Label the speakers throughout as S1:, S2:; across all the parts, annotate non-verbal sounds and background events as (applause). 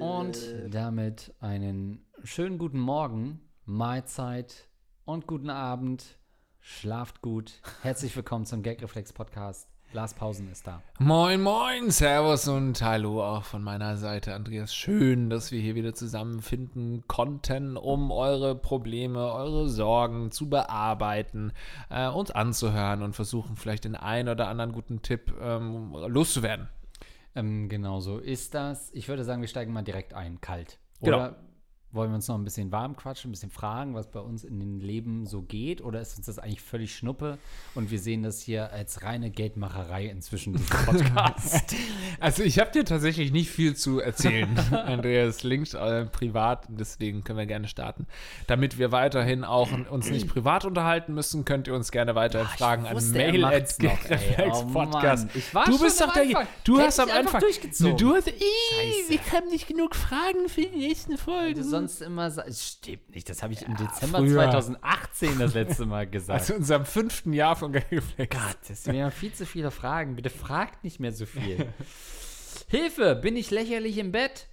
S1: Und damit einen schönen guten Morgen, Mahlzeit und guten Abend. Schlaft gut. Herzlich willkommen zum Gag Reflex Podcast. Lars Pausen ist da.
S2: Moin, moin, Servus und Hallo auch von meiner Seite, Andreas. Schön, dass wir hier wieder zusammenfinden konnten, um eure Probleme, eure Sorgen zu bearbeiten, äh, uns anzuhören und versuchen, vielleicht den einen oder anderen guten Tipp ähm, loszuwerden.
S1: Ähm, genau so ist das. Ich würde sagen, wir steigen mal direkt ein, kalt.
S2: Genau.
S1: Wollen wir uns noch ein bisschen warm quatschen, ein bisschen fragen, was bei uns in den Leben so geht? Oder ist uns das eigentlich völlig Schnuppe und wir sehen das hier als reine Geldmacherei inzwischen, diesen (laughs) Podcast?
S2: Also ich habe dir tatsächlich nicht viel zu erzählen, (laughs) Andreas. Links äh, privat, deswegen können wir gerne starten. Damit wir weiterhin auch uns nicht privat unterhalten müssen, könnt ihr uns gerne weiterhin fragen an
S1: wusste, er
S2: mail at
S1: noch. Oh
S2: Podcast. Du bist doch der, du hast am Anfang,
S1: durchgezogen.
S2: du hast, Ih, wir haben nicht genug Fragen für die nächsten
S1: Weil
S2: Folgen.
S1: Sonst immer sagst, es stimmt nicht, das habe ich im Dezember
S2: früher.
S1: 2018 das letzte Mal (laughs) gesagt.
S2: Also in unserem fünften Jahr von Gageflex.
S1: Gott, das sind ja viel zu viele Fragen. Bitte fragt nicht mehr so viel. (laughs) Hilfe, bin ich lächerlich im Bett?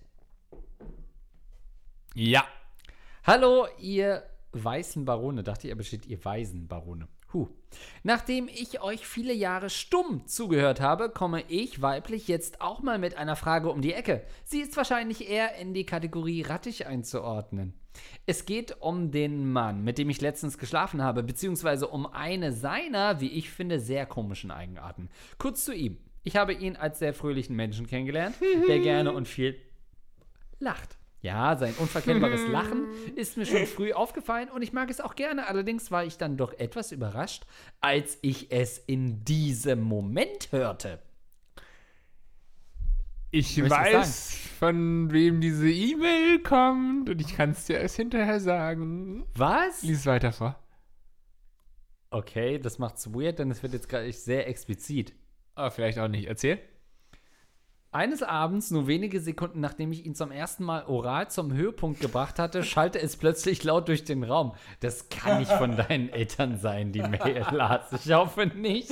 S2: Ja.
S1: Hallo, ihr weißen Barone. Dachte ich, aber steht ihr weisen Barone. Huh. Nachdem ich euch viele Jahre stumm zugehört habe, komme ich weiblich jetzt auch mal mit einer Frage um die Ecke. Sie ist wahrscheinlich eher in die Kategorie rattig einzuordnen. Es geht um den Mann, mit dem ich letztens geschlafen habe, beziehungsweise um eine seiner, wie ich finde, sehr komischen Eigenarten. Kurz zu ihm. Ich habe ihn als sehr fröhlichen Menschen kennengelernt, der gerne und viel lacht. Ja, sein unverkennbares Lachen ist mir schon früh aufgefallen und ich mag es auch gerne. Allerdings war ich dann doch etwas überrascht, als ich es in diesem Moment hörte.
S2: Ich weiß, von wem diese E-Mail kommt und ich kann es dir erst hinterher sagen.
S1: Was?
S2: Lies weiter vor.
S1: Okay, das macht's weird, denn es wird jetzt gerade sehr explizit.
S2: Aber vielleicht auch nicht. Erzähl.
S1: Eines Abends, nur wenige Sekunden nachdem ich ihn zum ersten Mal oral zum Höhepunkt gebracht hatte, schallte es plötzlich laut durch den Raum. Das kann nicht von deinen Eltern sein, die Mail, Lars. Ich hoffe nicht.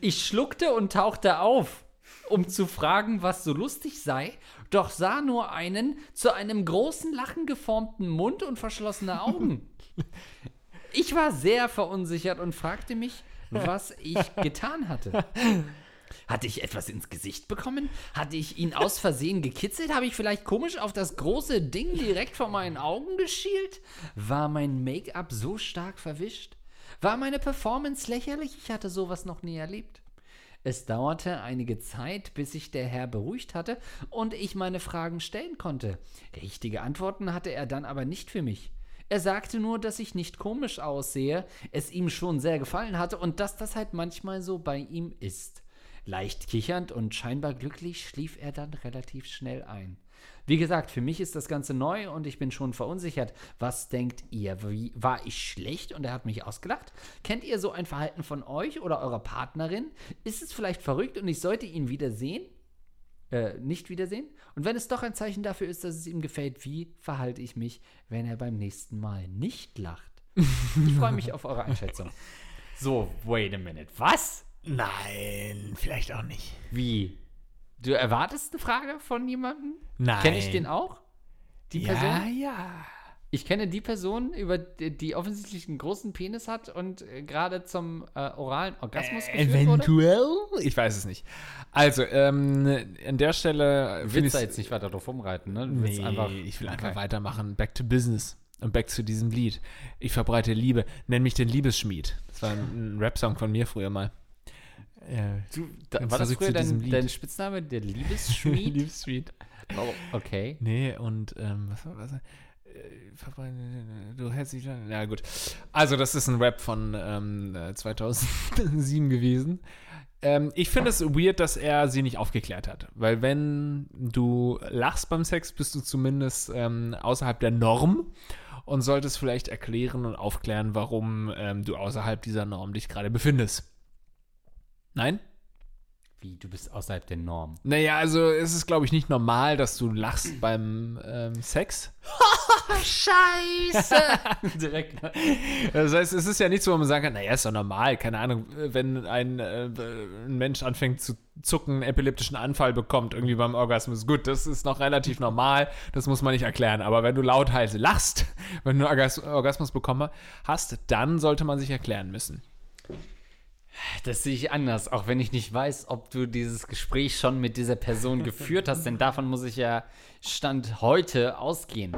S1: Ich schluckte und tauchte auf, um zu fragen, was so lustig sei, doch sah nur einen zu einem großen Lachen geformten Mund und verschlossene Augen. Ich war sehr verunsichert und fragte mich, was ich getan hatte. Hatte ich etwas ins Gesicht bekommen? Hatte ich ihn aus Versehen gekitzelt? Habe ich vielleicht komisch auf das große Ding direkt vor meinen Augen geschielt? War mein Make-up so stark verwischt? War meine Performance lächerlich? Ich hatte sowas noch nie erlebt. Es dauerte einige Zeit, bis sich der Herr beruhigt hatte und ich meine Fragen stellen konnte. Richtige Antworten hatte er dann aber nicht für mich. Er sagte nur, dass ich nicht komisch aussehe, es ihm schon sehr gefallen hatte und dass das halt manchmal so bei ihm ist. Leicht kichernd und scheinbar glücklich schlief er dann relativ schnell ein. Wie gesagt, für mich ist das Ganze neu und ich bin schon verunsichert. Was denkt ihr? Wie, war ich schlecht und er hat mich ausgelacht? Kennt ihr so ein Verhalten von euch oder eurer Partnerin? Ist es vielleicht verrückt und ich sollte ihn wiedersehen? Äh, nicht wiedersehen? Und wenn es doch ein Zeichen dafür ist, dass es ihm gefällt, wie verhalte ich mich, wenn er beim nächsten Mal nicht lacht? Ich freue mich auf eure Einschätzung. (laughs) So, wait a minute. Was?
S2: Nein, vielleicht auch nicht.
S1: Wie? Du erwartest eine Frage von jemandem?
S2: Nein.
S1: Kenne ich den auch? Die
S2: Ja,
S1: Person?
S2: ja.
S1: Ich kenne die Person, über die, die offensichtlich einen großen Penis hat und äh, gerade zum äh, oralen Orgasmus geführt wurde.
S2: Eventuell? Ich weiß es nicht. Also, ähm, an der Stelle.
S1: Du
S2: find
S1: willst da jetzt nicht weiter drauf rumreiten, ne? Du willst
S2: Nee,
S1: einfach,
S2: ich will
S1: Okay.
S2: einfach weitermachen. Back to business. Und back zu diesem Lied. Ich verbreite Liebe. Nenn mich den Liebesschmied. Das war ein, ein Rap-Song von mir früher mal. Äh,
S1: Du, da, war das früher dein, dein Spitzname, der Liebesschmied? (laughs)
S2: Liebesschmied.
S1: oh, okay.
S2: Nee, und ähm, was war was? Äh, Du hältst dich an. Ja, gut. Also, das ist ein Rap von ähm, äh, 2007 (laughs) gewesen. Ähm, ich finde es weird, dass er sie nicht aufgeklärt hat. Weil, wenn du lachst beim Sex, bist du zumindest ähm, außerhalb der Norm und solltest vielleicht erklären und aufklären, warum ähm, du außerhalb dieser Norm dich gerade befindest. Nein?
S1: Wie, du bist außerhalb der Norm.
S2: Naja, also es ist, glaube ich, nicht normal, dass du lachst beim ähm, Sex. (laughs)
S1: Scheiße! (laughs) Direkt.
S2: Das heißt, es ist ja nicht so, wo man sagen kann, naja, ist doch normal, keine Ahnung, wenn ein, äh, ein Mensch anfängt zu zucken, einen epileptischen Anfall bekommt, irgendwie beim Orgasmus. Gut, das ist noch relativ normal, das muss man nicht erklären. Aber wenn du lauthals lachst, (laughs) wenn du einen Orgas Orgasmus bekommen hast, dann sollte man sich erklären müssen.
S1: Das sehe ich anders, auch wenn ich nicht weiß, ob du dieses Gespräch schon mit dieser Person geführt hast, denn davon muss ich ja Stand heute ausgehen.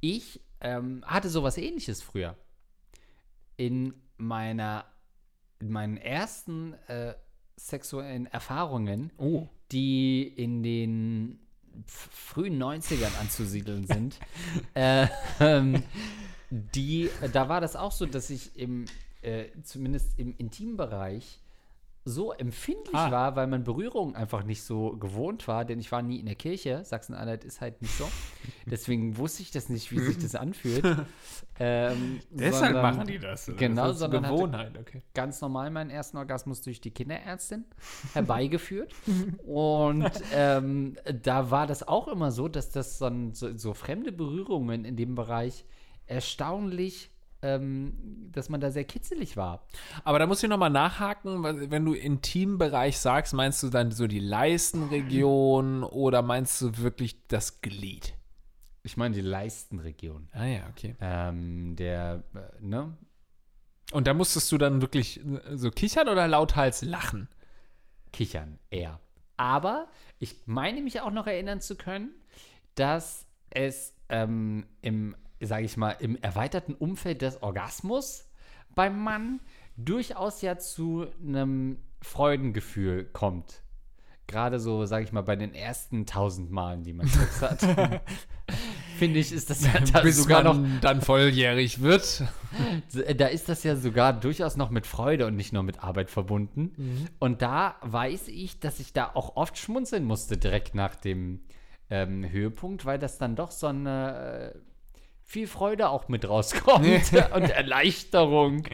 S1: Ich ähm, hatte sowas ähnliches früher. In meiner, in meinen ersten äh, sexuellen Erfahrungen,
S2: Oh.
S1: die in den frühen 90ern anzusiedeln sind, (laughs) äh, ähm, die, da war das auch so, dass ich im, äh, zumindest im Intimbereich so empfindlich
S2: Ah.
S1: war, weil man Berührung einfach nicht so gewohnt war, denn ich war nie in der Kirche. Sachsen-Anhalt ist halt nicht so. (laughs) Deswegen wusste ich das nicht, wie sich das anfühlt. (laughs) ähm,
S2: Deshalb
S1: sondern
S2: machen die das.
S1: Genau,
S2: das
S1: sondern
S2: Gewohnheit, okay.
S1: ganz normal meinen ersten Orgasmus durch die Kinderärztin (laughs) herbeigeführt. Und ähm, da war das auch immer so, dass das so, so fremde Berührungen in dem Bereich erstaunlich, ähm, dass man da sehr kitzelig war.
S2: Aber da muss ich nochmal nachhaken, wenn du Intimbereich sagst, meinst du dann so die Leistenregion oder meinst du wirklich das Glied?
S1: Ich meine die Leistenregion.
S2: Ah ja, okay.
S1: Ähm, der, äh, ne?
S2: Und da musstest du dann wirklich äh, so kichern oder lauthals lachen?
S1: Kichern eher. Aber ich meine mich auch noch erinnern zu können, dass es ähm, im, sage ich mal, im erweiterten Umfeld des Orgasmus beim Mann durchaus ja zu einem Freudengefühl kommt. Gerade so, sage ich mal, bei den ersten tausend Malen, die man Sex (laughs) hat. Finde ich, ist das ja da
S2: Bis
S1: sogar noch
S2: dann volljährig wird.
S1: da ist das ja sogar durchaus noch mit Freude und nicht nur mit Arbeit verbunden. Und da weiß ich, dass ich da auch oft schmunzeln musste direkt nach dem ähm, Höhepunkt, weil das dann doch so eine äh, viel Freude auch mit rauskommt (laughs) und Erleichterung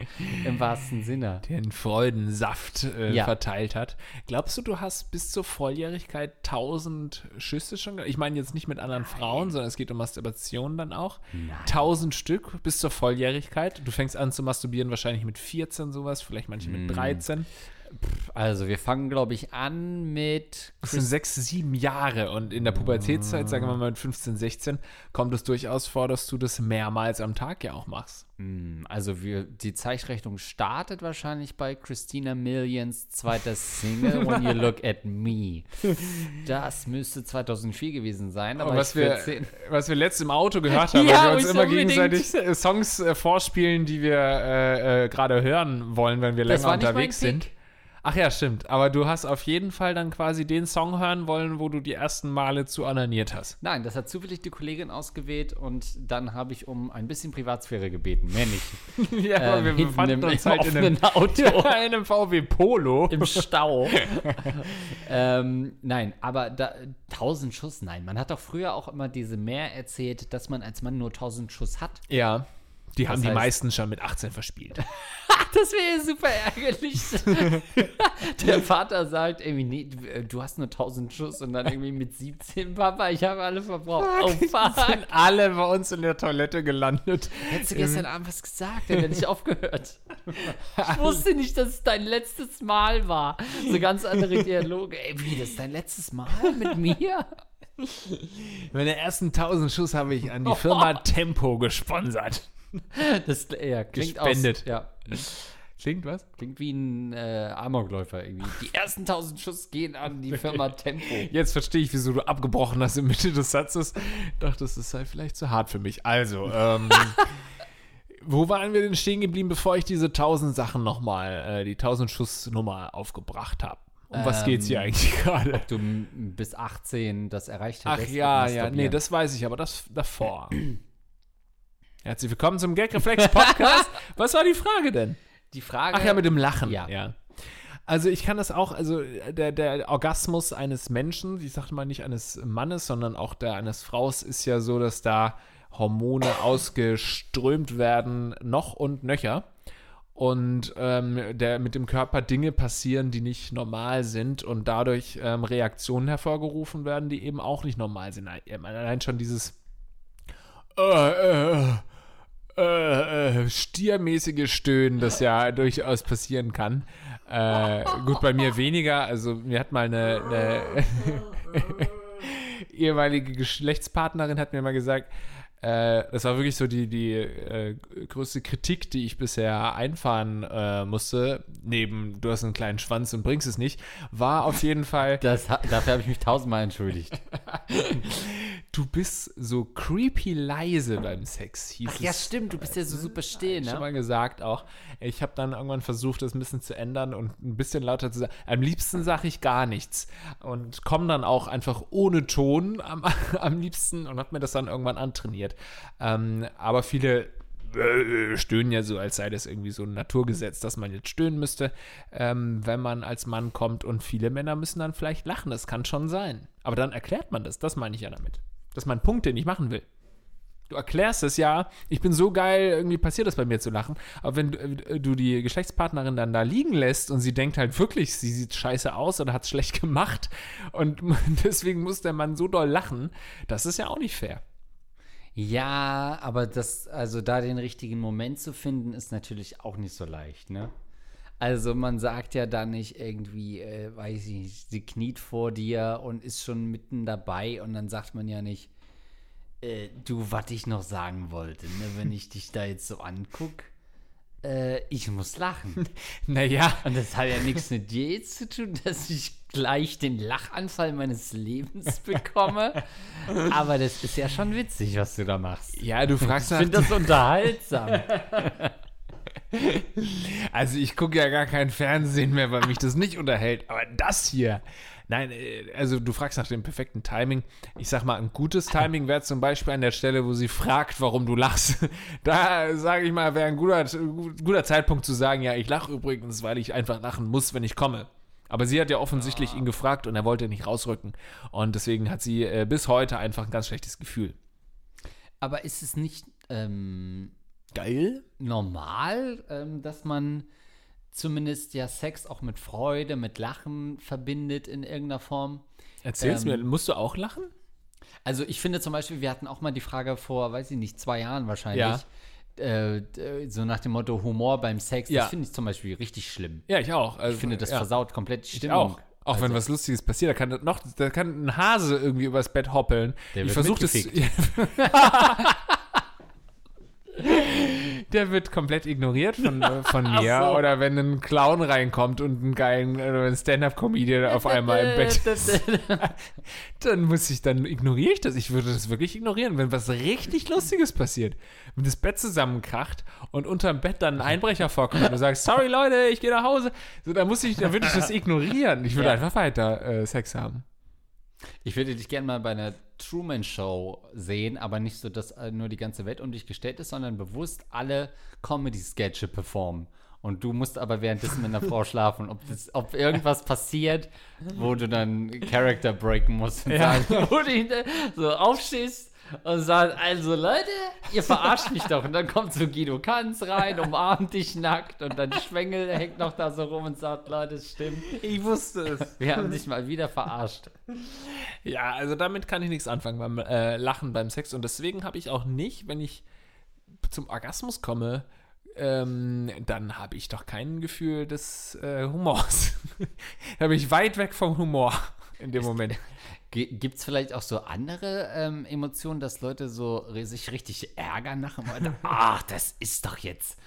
S1: im wahrsten Sinne.
S2: Den Freudensaft äh,
S1: Ja.
S2: verteilt hat. Glaubst du, du hast bis zur Volljährigkeit 1000 Schüsse schon? Ich meine jetzt nicht mit anderen Frauen, sondern es geht um Masturbation dann auch. 1000 Stück bis zur Volljährigkeit. Du fängst an zu masturbieren wahrscheinlich mit 14 sowas, vielleicht manche mit 13.
S1: Also wir fangen, glaube ich, an mit
S2: Das sind sechs, sieben Jahre und in der Pubertätszeit, sagen wir mal mit 15, 16, kommt es durchaus vor, dass du das mehrmals am Tag ja auch machst.
S1: Hm, Also wir, die Zeitrechnung startet wahrscheinlich bei Christina Millions zweiter Single When You Look at Me. Das müsste 2004 gewesen sein, aber
S2: was wir,
S1: 14.
S2: was wir letzt im Auto gehört (laughs) haben,
S1: Ja,
S2: weil wir uns immer
S1: unbedingt.
S2: gegenseitig äh, Songs äh, vorspielen, die wir äh, äh, gerade hören wollen, wenn wir länger unterwegs sind. Ach ja, stimmt. Aber du hast auf jeden Fall dann quasi den Song hören wollen, wo du die ersten Male zu ananiert hast.
S1: Nein, das hat zufällig die Kollegin ausgewählt und dann habe ich um ein bisschen Privatsphäre gebeten, mehr nicht. (laughs)
S2: ja,
S1: Ähm, hinten im, (laughs) im offenen
S2: einem,
S1: Auto. (laughs)
S2: ja, in einem VW Polo.
S1: im Stau. ähm, nein, aber da, 1000 Schuss, nein. Man hat doch früher auch immer diese mehr erzählt, dass man als Mann nur 1000 Schuss hat.
S2: Ja, die haben die
S1: heißt-
S2: meisten schon mit 18 verspielt. (laughs)
S1: Das wäre ja super ärgerlich. (laughs) Der Vater sagt irgendwie, nee, du- äh, hast nur 1000 Schuss und dann irgendwie mit 17, Papa, ich habe alle verbraucht. Oh, fuck.
S2: sind alle bei uns in der Toilette gelandet.
S1: Hättest du gestern Abend was gesagt, dann hätte ich aufgehört. (laughs) Ich wusste nicht, dass es dein letztes Mal war. So ganz andere Dialoge. Ey, wie, das ist dein letztes Mal mit mir?
S2: Meine ersten 1000 Schuss habe ich an die Firma Tempo gesponsert. (laughs)
S1: Das ja, klingt
S2: Gespendet.
S1: Aus, ja,
S2: Klingt was?
S1: klingt wie ein äh, Amokläufer irgendwie. Die ersten 1000 Schuss gehen an die Firma Tempo.
S2: Jetzt verstehe ich, wieso du abgebrochen hast in Mitte des Satzes. Dachtest, das sei vielleicht zu hart für mich. Also, ähm, (laughs) wo waren wir denn stehen geblieben, bevor ich diese 1000 Sachen nochmal, äh, die 1000 Schuss Nummer aufgebracht habe? Um was
S1: Ähm,
S2: geht's hier eigentlich gerade?
S1: Du m- bis 18 das erreicht
S2: Ach
S1: hättest.
S2: ja, ja, nee, das weiß ich, aber das davor. (clears throat) Herzlich willkommen zum Gagreflex Podcast. (laughs) Was war die Frage denn?
S1: Die Frage.
S2: Ach ja, mit dem Lachen.
S1: Ja.
S2: Also ich kann das auch, also der, der Orgasmus eines Menschen, ich sage mal nicht eines Mannes, sondern auch der eines Fraus, ist ja so, dass da Hormone ausgeströmt werden, noch und nöcher. und ähm, der, mit dem Körper Dinge passieren, die nicht normal sind und dadurch ähm, Reaktionen hervorgerufen werden, die eben auch nicht normal sind. Allein schon dieses äh, äh, äh, äh, stiermäßige Stöhnen, das ja durchaus passieren kann. Äh, gut, bei mir weniger. Also mir hat mal eine, eine (laughs) ehemalige Geschlechtspartnerin hat mir mal gesagt, äh, das war wirklich so die, die äh, größte Kritik, die ich bisher einfahren äh, musste, neben du hast einen kleinen Schwanz und bringst es nicht, war auf jeden Fall.
S1: Das, dafür habe ich mich tausendmal entschuldigt. (laughs)
S2: du bist so creepy leise beim Sex,
S1: hieß Ach, es. Ja, stimmt, du bist ja so super still, ne?
S2: schon mal gesagt auch. Ich habe dann irgendwann versucht, das ein bisschen zu ändern und ein bisschen lauter zu sagen. Am liebsten sage ich gar nichts und komme dann auch einfach ohne Ton am, (laughs) am liebsten und habe mir das dann irgendwann antrainiert. Ähm, aber viele äh, stöhnen ja so, als sei das irgendwie so ein Naturgesetz, dass man jetzt stöhnen müsste, ähm, wenn man als Mann kommt. Und viele Männer müssen dann vielleicht lachen. Das kann schon sein. Aber dann erklärt man das. Das meine ich ja damit. Das ist mein Punkt, den ich machen will. Du erklärst es ja, ich bin so geil, irgendwie passiert das bei mir zu lachen. Aber wenn du, äh, du die Geschlechtspartnerin dann da liegen lässt und sie denkt halt wirklich, sie sieht scheiße aus oder hat es schlecht (laughs) gemacht und (laughs) deswegen muss der Mann so doll lachen, das ist ja auch nicht fair.
S1: Ja, aber das, also da den richtigen Moment zu finden, ist natürlich auch nicht so leicht, ne? Also man sagt ja da nicht irgendwie, äh, weiß ich nicht, sie kniet vor dir und ist schon mitten dabei und dann sagt man ja nicht, äh, du, was ich noch sagen wollte, ne, wenn ich dich da jetzt so angucke, äh, ich muss lachen. (laughs)
S2: naja.
S1: Und das hat ja nichts mit dir jetzt zu tun, (laughs) dass ich gleich den Lachanfall meines Lebens (laughs) bekomme. Aber das ist ja schon witzig, was du da machst.
S2: Ja, du fragst
S1: Ich finde das unterhaltsam. (laughs)
S2: Also ich gucke ja gar kein Fernsehen mehr, weil mich das nicht unterhält. Aber das hier. Nein, äh, also du fragst nach dem perfekten Timing. Ich sag mal, ein gutes Timing wäre zum Beispiel an der Stelle, wo sie fragt, warum du lachst. (laughs) Da sage ich mal, wäre ein guter, guter Zeitpunkt zu sagen, ja, ich lache übrigens, weil ich einfach lachen muss, wenn ich komme. Aber sie hat ja offensichtlich ihn gefragt und er wollte nicht rausrücken. Und deswegen hat sie äh, bis heute einfach ein ganz schlechtes Gefühl.
S1: Aber ist es nicht ähm,
S2: geil?
S1: Normal, ähm, dass man zumindest ja Sex auch mit Freude, mit Lachen verbindet in irgendeiner Form.
S2: Erzähl's ähm, mir, musst du auch lachen?
S1: Also ich finde zum Beispiel, wir hatten auch mal die Frage vor, weiß ich nicht, zwei Jahren wahrscheinlich. Ja. Äh, so nach dem Motto Humor beim Sex, ja. das finde ich zum Beispiel richtig schlimm.
S2: Ja, ich auch.
S1: Also, ich finde, das ja. versaut komplett die Stimmung.
S2: Ich auch. Auch also, wenn was Lustiges passiert, da kann noch, da kann ein Hase irgendwie übers Bett hoppeln.
S1: Der ich versuche das. (laughs)
S2: der wird komplett ignoriert von, äh, von mir. So. Oder wenn ein Clown reinkommt und ein geilen äh, Stand-up-Comedian auf einmal im Bett (laughs) ist, dann muss ich, dann ignoriere ich das. Ich würde das wirklich ignorieren, wenn was richtig Lustiges passiert. Wenn das Bett zusammenkracht und unterm Bett dann ein Einbrecher vorkommt und du sagst, sorry Leute, ich gehe nach Hause. So, dann muss ich, dann würde ich das ignorieren. Ich würde ja. einfach weiter äh, Sex haben.
S1: Ich würde dich gerne mal bei einer Truman Show sehen, aber nicht so, dass äh, nur die ganze Welt um dich gestellt ist, sondern bewusst alle Comedy-Sketche performen. Und du musst aber währenddessen mit einer Frau (laughs) schlafen. Ob, das, ob irgendwas passiert, wo du dann Character breaken musst und ja. sagen, (laughs) wo du so aufstehst und sagt, also Leute, ihr verarscht mich doch. Und dann kommt so Guido Kanz rein, umarmt dich nackt und dann Schwengel hängt noch da so rum und sagt, Leute, es stimmt.
S2: Ich wusste es.
S1: Wir haben dich mal wieder verarscht.
S2: Ja, also damit kann ich nichts anfangen beim äh, Lachen beim Sex. Und deswegen habe ich auch nicht, wenn ich zum Orgasmus komme, ähm, dann habe ich doch kein Gefühl des äh, Humors. (laughs) da bin ich weit weg vom Humor in dem Moment.
S1: Gibt es vielleicht auch so andere ähm, Emotionen, dass Leute so sich richtig ärgern nach dem Alter? (laughs) Ach, das ist doch jetzt.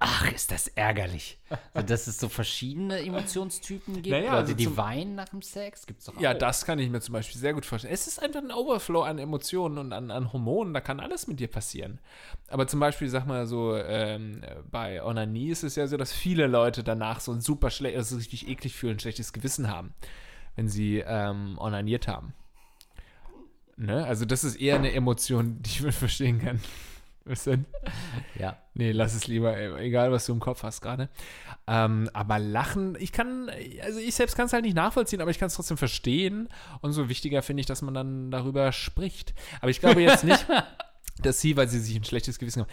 S1: Ach, ist das ärgerlich. So, dass es so verschiedene Emotionstypen gibt. Naja, Leute, also die weinen nach dem Sex, gibt es doch auch.
S2: Ja, das kann ich mir zum Beispiel sehr gut vorstellen. Es ist einfach ein Overflow an Emotionen und an, an Hormonen. Da kann alles mit dir passieren. Aber zum Beispiel, sag mal so, ähm, bei Onanie ist es ja so, dass viele Leute danach so ein super schlecht, also richtig eklig fühlen, ein schlechtes Gewissen haben wenn sie ähm, onaniert haben. Ne? Also das ist eher eine Emotion, die ich verstehen kann. (laughs) Was denn?
S1: Ja.
S2: Nee, lass es lieber, egal was du im Kopf hast gerade. Ähm, aber Lachen, ich kann, also ich selbst kann es halt nicht nachvollziehen, aber ich kann es trotzdem verstehen. Und so wichtiger finde ich, dass man dann darüber spricht. Aber ich glaube jetzt nicht, (laughs) dass sie, weil sie sich ein schlechtes Gewissen haben,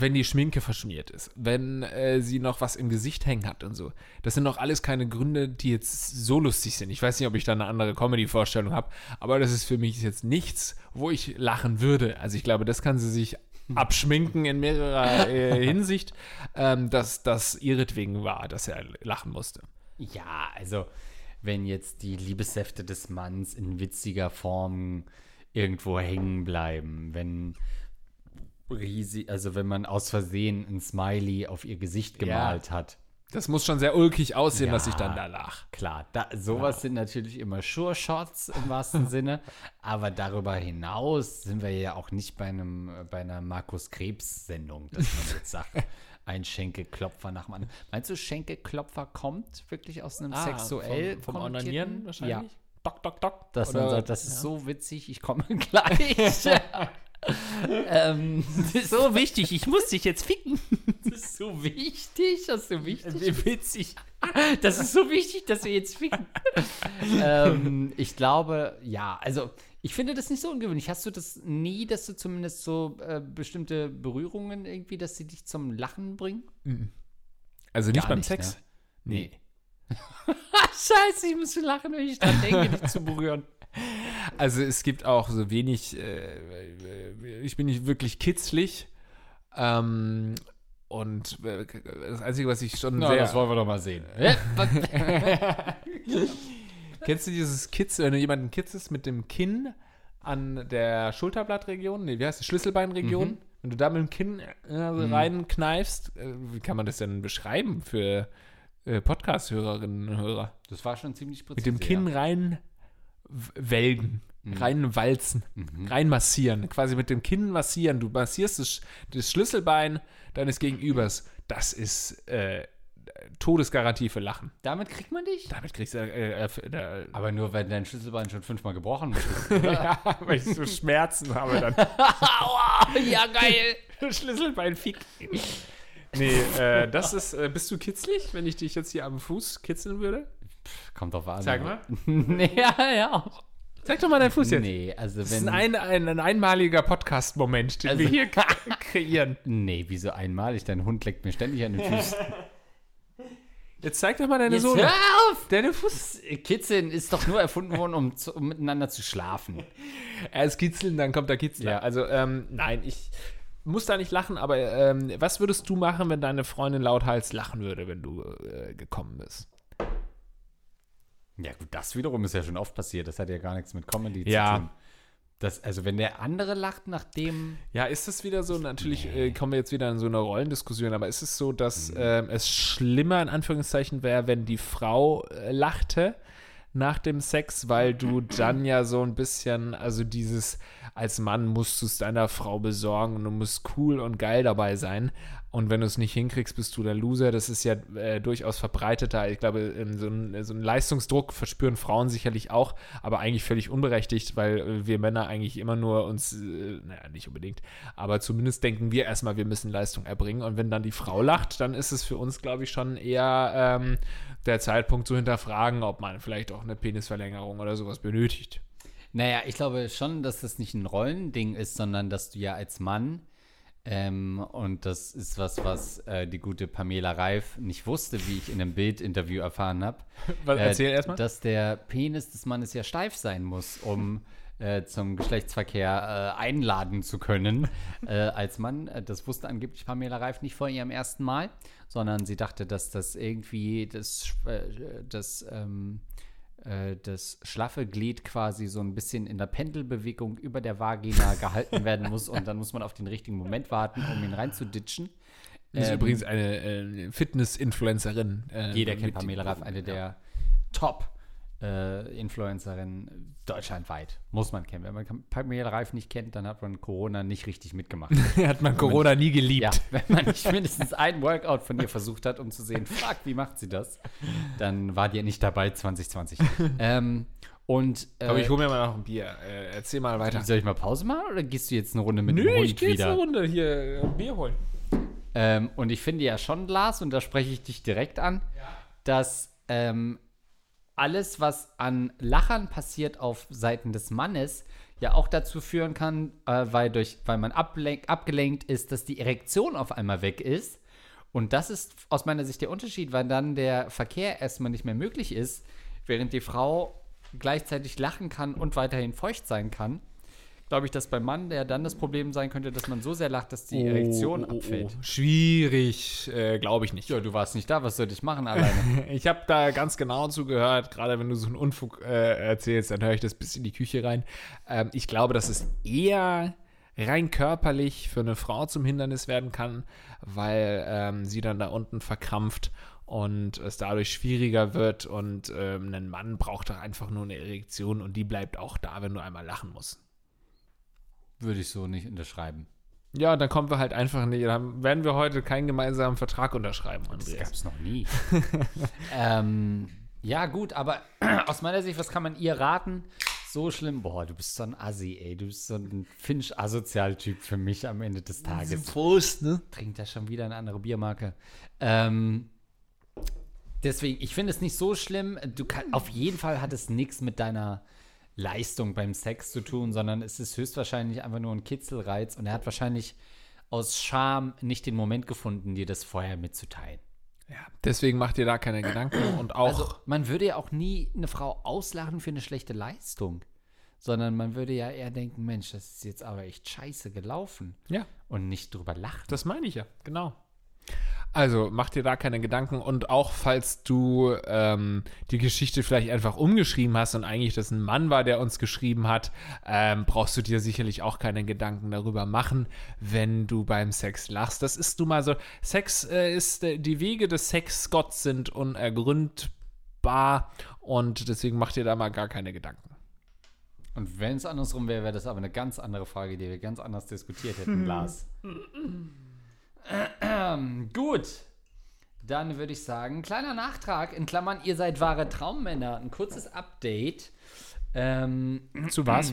S2: wenn die Schminke verschmiert ist, wenn äh, sie noch was im Gesicht hängen hat und so. Das sind doch alles keine Gründe, die jetzt so lustig sind. Ich weiß nicht, ob ich da eine andere Comedy-Vorstellung habe, aber das ist für mich jetzt nichts, wo ich lachen würde. Also ich glaube, das kann sie sich abschminken in mehrerer äh, Hinsicht, ähm, dass das ihretwegen war, dass er lachen musste.
S1: Ja, also wenn jetzt die Liebessäfte des Manns in witziger Form irgendwo hängen bleiben, wenn riesig, also wenn man aus Versehen ein Smiley auf ihr Gesicht gemalt hat.
S2: Das muss schon sehr ulkig aussehen,
S1: Ja.
S2: dass ich dann da lach.
S1: Klar, da, sowas sind natürlich immer Sure-Shots im wahrsten (laughs) Sinne, aber darüber hinaus sind wir ja auch nicht bei, einem, bei einer Markus Krebs-Sendung, dass man (laughs) jetzt sagt, ein Schenkelklopfer nach dem anderen. Meinst du, Schenkelklopfer kommt wirklich aus einem sexuell
S2: Ah, vom, vom
S1: konnotierten-
S2: Onanieren wahrscheinlich?
S1: Ja,
S2: Dock, dock, dock.
S1: dass
S2: Oder-
S1: man sagt, das ist so witzig, ich komme (laughs) gleich. Ähm, das ist so wichtig, ich muss dich jetzt ficken. Das ist so wichtig, das ist so wichtig.
S2: Wie witzig.
S1: Das ist so wichtig, dass wir jetzt ficken. ähm, ich glaube, ja, also ich finde das nicht so ungewöhnlich. Hast du das nie, dass du zumindest so äh, bestimmte Berührungen irgendwie, dass sie dich zum Lachen bringen?
S2: Also nicht
S1: Gar
S2: beim
S1: nicht,
S2: Sex?
S1: ne?
S2: Nee. (laughs)
S1: Scheiße, ich muss lachen, wenn ich dran denke, dich zu berühren.
S2: Also es gibt auch so wenig, äh, äh, ich bin nicht wirklich kitzlig. Ähm, und äh, das Einzige, was ich schon
S1: Na,
S2: sehr...
S1: das wollen wir doch mal sehen. (laughs)
S2: Kennst du dieses Kitz, wenn du jemanden kitzest mit dem Kinn an der Schulterblattregion? Nee, wie heißt das? Schlüsselbeinregion?
S1: Mhm.
S2: Wenn du da mit dem Kinn äh, so reinkneifst, äh, wie kann man das denn beschreiben für äh, Podcast-Hörerinnen und Hörer?
S1: Das war schon ziemlich präzise.
S2: Mit dem Kinn rein w- welgen, rein walzen, rein massieren, quasi mit dem Kinn massieren. Du massierst das, das Schlüsselbein deines Gegenübers. Das ist äh, Todesgarantie für Lachen.
S1: Damit kriegt man dich?
S2: Damit kriegst du äh, äh, äh,
S1: Aber nur, wenn dein Schlüsselbein schon fünfmal gebrochen ist. (laughs)
S2: ja, weil ich so Schmerzen habe dann. (laughs)
S1: Aua, ja geil.
S2: Schlüsselbein fick. Nee, äh, das (laughs) ist, äh, bist du kitzlig, wenn ich dich jetzt hier am Fuß kitzeln würde?
S1: Kommt drauf an.
S2: Sag mal. (laughs)
S1: ja, ja.
S2: Sag doch mal deinen Fuß jetzt.
S1: Nee, also
S2: Das ist
S1: wenn.
S2: ein, ein, ein einmaliger Podcast-Moment, den
S1: Also-
S2: wir hier (laughs) kreieren.
S1: nee, wieso einmalig? Dein Hund leckt mir ständig an den Füßen. (laughs)
S2: Jetzt zeig doch mal deine
S1: Jetzt
S2: Sohle.
S1: hör auf! Deine Fuß. Kitzeln ist doch nur erfunden worden, um, zu, um miteinander zu schlafen.
S2: Erst kitzeln, dann kommt der Kitzler.
S1: Ja.
S2: Also, ähm, nein, ich muss da nicht lachen, aber ähm, was würdest du machen, wenn deine Freundin lauthals lachen würde, wenn du äh, gekommen bist?
S1: Ja, gut, das wiederum ist ja schon oft passiert. Das hat ja gar nichts mit Comedy
S2: Ja.
S1: zu tun. Das, also, wenn der andere lacht, nachdem.
S2: Ja, ist das wieder so? Natürlich äh, kommen wir jetzt wieder in so eine Rollendiskussion, aber ist es so, dass ähm, es schlimmer in Anführungszeichen wäre, wenn die Frau äh, lachte nach dem Sex, weil du (clears throat) dann ja so ein bisschen, also dieses, als Mann musst du es deiner Frau besorgen und du musst cool und geil dabei sein. Und wenn du es nicht hinkriegst, bist du der Loser. Das ist ja äh, durchaus verbreiteter. Ich glaube, ähm, so, ein, so einen Leistungsdruck verspüren Frauen sicherlich auch, aber eigentlich völlig unberechtigt, weil äh, wir Männer eigentlich immer nur uns, äh, naja, nicht unbedingt, aber zumindest denken wir erstmal, wir müssen Leistung erbringen. Und wenn dann die Frau lacht, dann ist es für uns, glaube ich, schon eher ähm, der Zeitpunkt zu hinterfragen, ob man vielleicht auch eine Penisverlängerung oder sowas benötigt.
S1: Naja, ich glaube schon, dass das nicht ein Rollending ist, sondern dass du ja als Mann, ähm, und das ist was, was äh, die gute Pamela Reif nicht wusste, wie ich in einem Bildinterview erfahren habe. (laughs)
S2: Was, erzähl erstmal.
S1: Dass der Penis des Mannes ja steif sein muss, um äh, zum Geschlechtsverkehr äh, einladen zu können äh, als Mann. Äh, Das wusste angeblich Pamela Reif nicht vor ihrem ersten Mal, sondern sie dachte, dass das irgendwie das, äh, das, ähm, äh, das schlaffe Glied quasi so ein bisschen in der Pendelbewegung über der Vagina (laughs) gehalten werden muss und dann muss man auf den richtigen Moment warten, um ihn reinzuditschen.
S2: Das ist
S1: Ähm,
S2: übrigens eine äh, Fitness-Influencerin. Äh,
S1: jeder kennt Pamela Reif, eine der Top-Influencerinnen deutschlandweit. Muss man kennen. Wenn man Pamela Reif nicht kennt, dann hat man Corona nicht richtig mitgemacht. (laughs)
S2: Hat man Corona nie geliebt.
S1: ja, wenn man nicht mindestens ein Workout von ihr versucht hat, um zu sehen, fuck, wie macht sie das, dann war die ja nicht dabei 2020. (laughs) ähm, und äh,
S2: Aber ich hole mir mal noch ein Bier. Äh, erzähl mal weiter.
S1: soll ich mal Pause machen oder gehst du jetzt eine Runde mit
S2: Nö,
S1: dem Hund
S2: ich gehe jetzt eine Runde hier äh, Bier holen.
S1: Ähm, und ich finde ja schon, Lars, und da spreche ich dich direkt an, dass ähm, alles, was an Lachern passiert auf Seiten des Mannes, ja auch dazu führen kann, äh, weil, durch, weil man abgelenkt ist, dass die Erektion auf einmal weg ist. Und das ist aus meiner Sicht der Unterschied, weil dann der Verkehr erstmal nicht mehr möglich ist, während die Frau gleichzeitig lachen kann und weiterhin feucht sein kann. Glaube ich, dass beim Mann der dann das Problem sein könnte, dass man so sehr lacht, dass die Erektion abfällt.
S2: Schwierig, äh, glaube ich nicht.
S1: Ja, du warst nicht da, was soll ich machen alleine? (laughs)
S2: Ich habe da ganz genau zugehört, gerade wenn du so einen Unfug äh, erzählst, dann höre ich das bis in die Küche rein. Ähm, ich glaube, dass es eher rein körperlich für eine Frau zum Hindernis werden kann, weil ähm, sie dann da unten verkrampft und es dadurch schwieriger wird und ähm, ein Mann braucht doch einfach nur eine Erektion und die bleibt auch da, wenn du einmal lachen musst.
S1: Würde ich so nicht unterschreiben.
S2: Ja, dann kommen wir halt einfach nicht, dann werden wir heute keinen gemeinsamen Vertrag unterschreiben,
S1: Das
S2: Andreas.
S1: gab es noch nie. (laughs) ähm, ja, gut, aber (clears throat) aus meiner Sicht, was kann man ihr raten? So schlimm, boah, du bist so ein Assi, ey. Du bist so ein Finch-Asozial-Typ für mich am Ende des Tages.
S2: Prost, ne?
S1: Trinkt da schon wieder eine andere Biermarke. Ähm, deswegen, ich finde es nicht so schlimm. Du kann, auf jeden Fall hat es nichts mit deiner Leistung beim Sex zu tun, sondern es ist höchstwahrscheinlich einfach nur ein Kitzelreiz und er hat wahrscheinlich aus Scham nicht den Moment gefunden, dir das vorher mitzuteilen.
S2: Ja, deswegen macht ihr da keine Gedanken und auch.
S1: Also, man würde ja auch nie eine Frau auslachen für eine schlechte Leistung, sondern man würde ja eher denken, Mensch, das ist jetzt aber echt scheiße gelaufen
S2: ja,
S1: und nicht drüber lachen.
S2: das meine ich ja, genau. Also mach dir da keine Gedanken und auch falls du ähm, die Geschichte vielleicht einfach umgeschrieben hast und eigentlich das ein Mann war, der uns geschrieben hat, ähm, brauchst du dir sicherlich auch keine Gedanken darüber machen, wenn du beim Sex lachst. Das ist nun mal so. Sex äh, ist, äh, die Wege des Sexgotts sind unergründbar und deswegen mach dir da mal gar keine Gedanken.
S1: Und wenn es andersrum wäre, wäre das aber eine ganz andere Frage, die wir ganz anders diskutiert hätten, Lars. (laughs) (clears throat) Gut. Dann würde ich sagen, kleiner Nachtrag, in Klammern, ihr seid wahre Traummänner. Ein kurzes Update. Ähm, (clears throat)
S2: Zu was?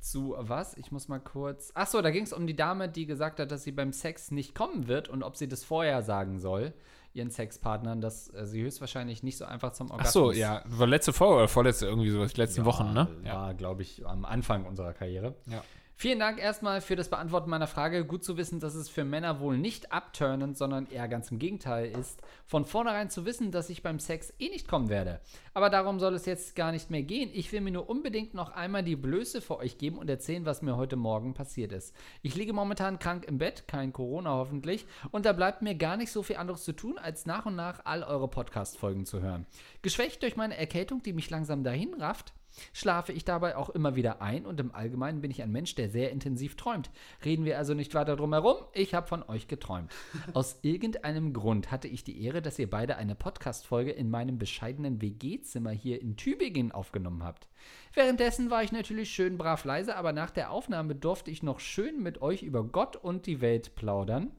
S1: zu was? Ich muss mal kurz. Achso, da ging es um die Dame, die gesagt hat, dass sie beim Sex nicht kommen wird und ob sie das vorher sagen soll, ihren Sexpartnern, dass äh, sie höchstwahrscheinlich nicht so einfach zum
S2: Ach
S1: Orgasmus
S2: so, ja, war letzte Folge oder vorletzte irgendwie so, die letzten Wochen, ne?
S1: War, glaube ich, am Anfang unserer Karriere.
S2: Ja.
S1: Vielen Dank erstmal für das Beantworten meiner Frage. Gut zu wissen, dass es für Männer wohl nicht abturnend, sondern eher ganz im Gegenteil ist, von vornherein zu wissen, dass ich beim Sex eh nicht kommen werde. Aber darum soll es jetzt gar nicht mehr gehen. Ich will mir nur unbedingt noch einmal die Blöße für euch geben und erzählen, was mir heute Morgen passiert ist. Ich liege momentan krank im Bett, kein Corona hoffentlich, und da bleibt mir gar nicht so viel anderes zu tun, als nach und nach all eure Podcast-Folgen zu hören. Geschwächt durch meine Erkältung, die mich langsam dahin rafft, schlafe ich dabei auch immer wieder ein und im Allgemeinen bin ich ein Mensch, der sehr intensiv träumt. Reden wir also nicht weiter drum herum, ich habe von euch geträumt. (laughs) Aus irgendeinem Grund hatte ich die Ehre, dass ihr beide eine Podcast-Folge in meinem bescheidenen WG-Zimmer hier in Tübingen aufgenommen habt. Währenddessen war ich natürlich schön brav leise, aber nach der Aufnahme durfte ich noch schön mit euch über Gott und die Welt plaudern.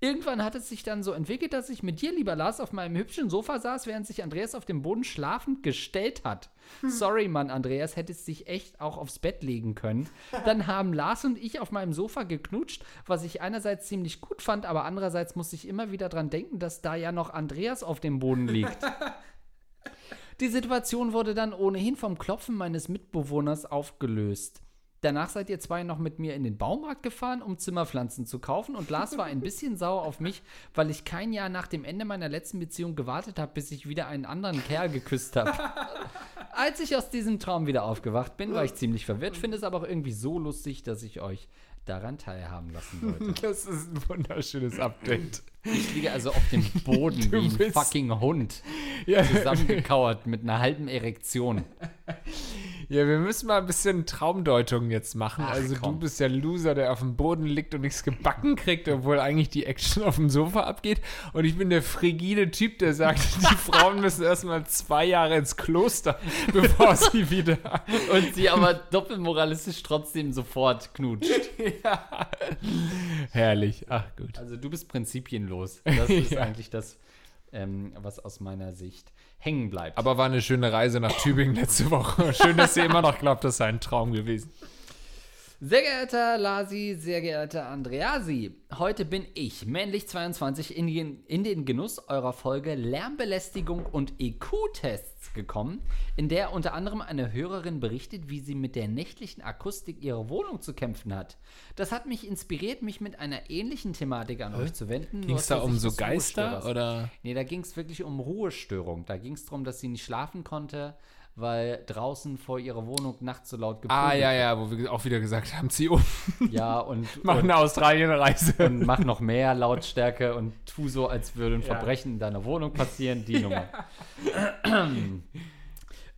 S1: Irgendwann hat es sich dann so entwickelt, dass ich mit dir, lieber Lars, auf meinem hübschen Sofa saß, während sich Andreas auf dem Boden schlafend gestellt hat. Sorry, Mann, Andreas, hättest dich echt auch aufs Bett legen können. Dann (laughs) haben Lars und ich auf meinem Sofa geknutscht, was ich einerseits ziemlich gut fand, aber andererseits musste ich immer wieder dran denken, dass da ja noch Andreas auf dem Boden liegt. (laughs) Die Situation wurde dann ohnehin vom Klopfen meines Mitbewohners aufgelöst. Danach seid ihr zwei noch mit mir in den Baumarkt gefahren, um Zimmerpflanzen zu kaufen und Lars war ein bisschen sauer auf mich, weil ich kein Jahr nach dem Ende meiner letzten Beziehung gewartet habe, bis ich wieder einen anderen Kerl geküsst habe. (laughs) Als ich aus diesem Traum wieder aufgewacht bin, war ich ziemlich verwirrt, finde es aber auch irgendwie so lustig, dass ich euch daran teilhaben lassen wollte. (laughs)
S2: Das ist ein wunderschönes Update.
S1: Ich liege also auf dem Boden
S2: Du
S1: wie ein fucking Hund,
S2: Ja,
S1: zusammengekauert mit einer halben Erektion. (laughs)
S2: ja, wir müssen mal ein bisschen Traumdeutung jetzt machen.
S1: Ach,
S2: also
S1: komm.
S2: du bist der Loser, der auf dem Boden liegt und nichts gebacken kriegt, obwohl eigentlich die Action auf dem Sofa abgeht. Und ich bin der frigide Typ, der sagt, (laughs) die Frauen müssen erstmal zwei Jahre ins Kloster, (laughs) bevor sie wieder.
S1: Und sie aber doppelmoralistisch trotzdem sofort knutscht. (laughs)
S2: ja. Herrlich. Ach gut.
S1: Also du bist prinzipienlos. Das ist
S2: Ja.
S1: eigentlich das, ähm, was aus meiner Sicht hängen bleibt.
S2: Aber war eine schöne Reise nach Tübingen letzte Woche. (laughs) Schön, dass ihr immer noch glaubt, das sei ein Traum gewesen.
S1: Sehr geehrter Lasi, sehr geehrter Andreasi, heute bin ich, männlich 22, in den, in den Genuss eurer Folge Lärmbelästigung und EQ-Tests gekommen, in der unter anderem eine Hörerin berichtet, wie sie mit der nächtlichen Akustik ihrer Wohnung zu kämpfen hat. Das hat mich inspiriert, mich mit einer ähnlichen Thematik an euch zu wenden.
S2: Ging es da um so Geister oder?
S1: Nee, da ging es wirklich um Ruhestörung. Da ging es darum, dass sie nicht schlafen konnte weil draußen vor ihrer Wohnung nachts so laut
S2: gepöbelt Ah, ja, ja, wo wir auch wieder gesagt haben, zieh um. (laughs)
S1: Ja, und. (laughs)
S2: mach eine Australien-Reise.
S1: Und mach noch mehr Lautstärke und tu so, als würde ein ja. Verbrechen in deiner Wohnung passieren. Die (laughs) Nummer. (clears throat)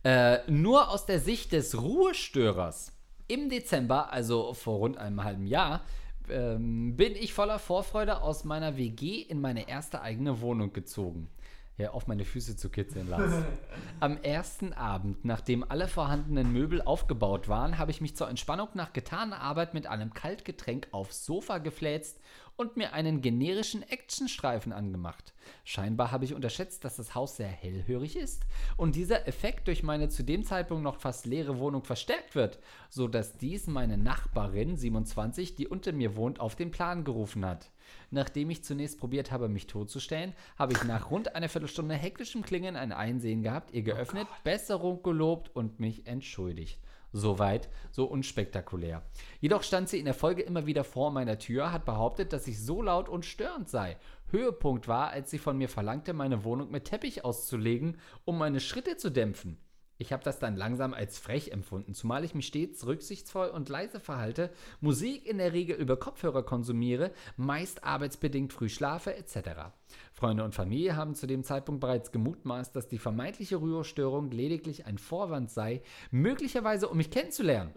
S1: äh, nur aus der Sicht des Ruhestörers. Im Dezember, also vor rund einem halben Jahr, ähm, bin ich voller Vorfreude aus meiner WG in meine erste eigene Wohnung gezogen ja, auf meine Füße zu kitzeln lassen. (laughs) Am ersten Abend, nachdem alle vorhandenen Möbel aufgebaut waren, habe ich mich zur Entspannung nach getaner Arbeit mit einem Kaltgetränk aufs Sofa gefläzt und mir einen generischen Actionstreifen angemacht. Scheinbar habe ich unterschätzt, dass das Haus sehr hellhörig ist und dieser Effekt durch meine zu dem Zeitpunkt noch fast leere Wohnung verstärkt wird, so dass dies meine Nachbarin 27, die unter mir wohnt, auf den Plan gerufen hat. Nachdem ich zunächst probiert habe, mich totzustellen, habe ich nach rund einer Viertelstunde hektischem Klingen ein Einsehen gehabt, ihr geöffnet, oh Besserung gelobt und mich entschuldigt. Soweit, so unspektakulär. Jedoch stand sie in der Folge immer wieder vor meiner Tür, hat behauptet, dass ich so laut und störend sei. Höhepunkt war, als sie von mir verlangte, meine Wohnung mit Teppich auszulegen, um meine Schritte zu dämpfen. Ich habe das dann langsam als frech empfunden, zumal ich mich stets rücksichtsvoll und leise verhalte, Musik in der Regel über Kopfhörer konsumiere, meist arbeitsbedingt früh schlafe etc. Freunde und Familie haben zu dem Zeitpunkt bereits gemutmaßt, dass die vermeintliche Rührstörung lediglich ein Vorwand sei, möglicherweise um mich kennenzulernen.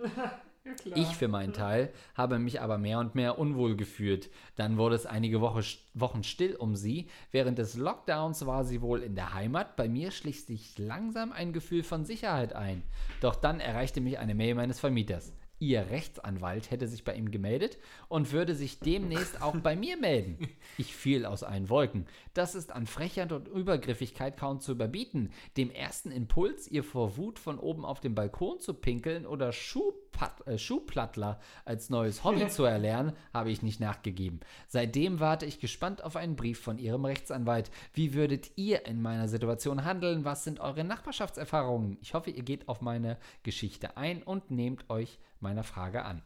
S1: Ja, ich für meinen Teil habe mich aber mehr und mehr unwohl gefühlt. Dann wurde es einige Woche, Wochen still um sie. Während des Lockdowns war sie wohl in der Heimat. Bei mir schlich sich langsam ein Gefühl von Sicherheit ein. Doch dann erreichte mich eine Mail meines Vermieters. Ihr Rechtsanwalt hätte sich bei ihm gemeldet und würde sich demnächst auch bei mir melden. Ich fiel aus allen Wolken. Das ist an Frechheit und Übergriffigkeit kaum zu überbieten. Dem ersten Impuls, ihr vor Wut von oben auf dem Balkon zu pinkeln oder Schuhpat äh, Schuhplattler als neues Hobby (laughs) zu erlernen, habe ich nicht nachgegeben. Seitdem warte ich gespannt auf einen Brief von ihrem Rechtsanwalt. Wie würdet ihr in meiner Situation handeln? Was sind eure Nachbarschaftserfahrungen? Ich hoffe, ihr geht auf meine Geschichte ein und nehmt euch meiner Frage an.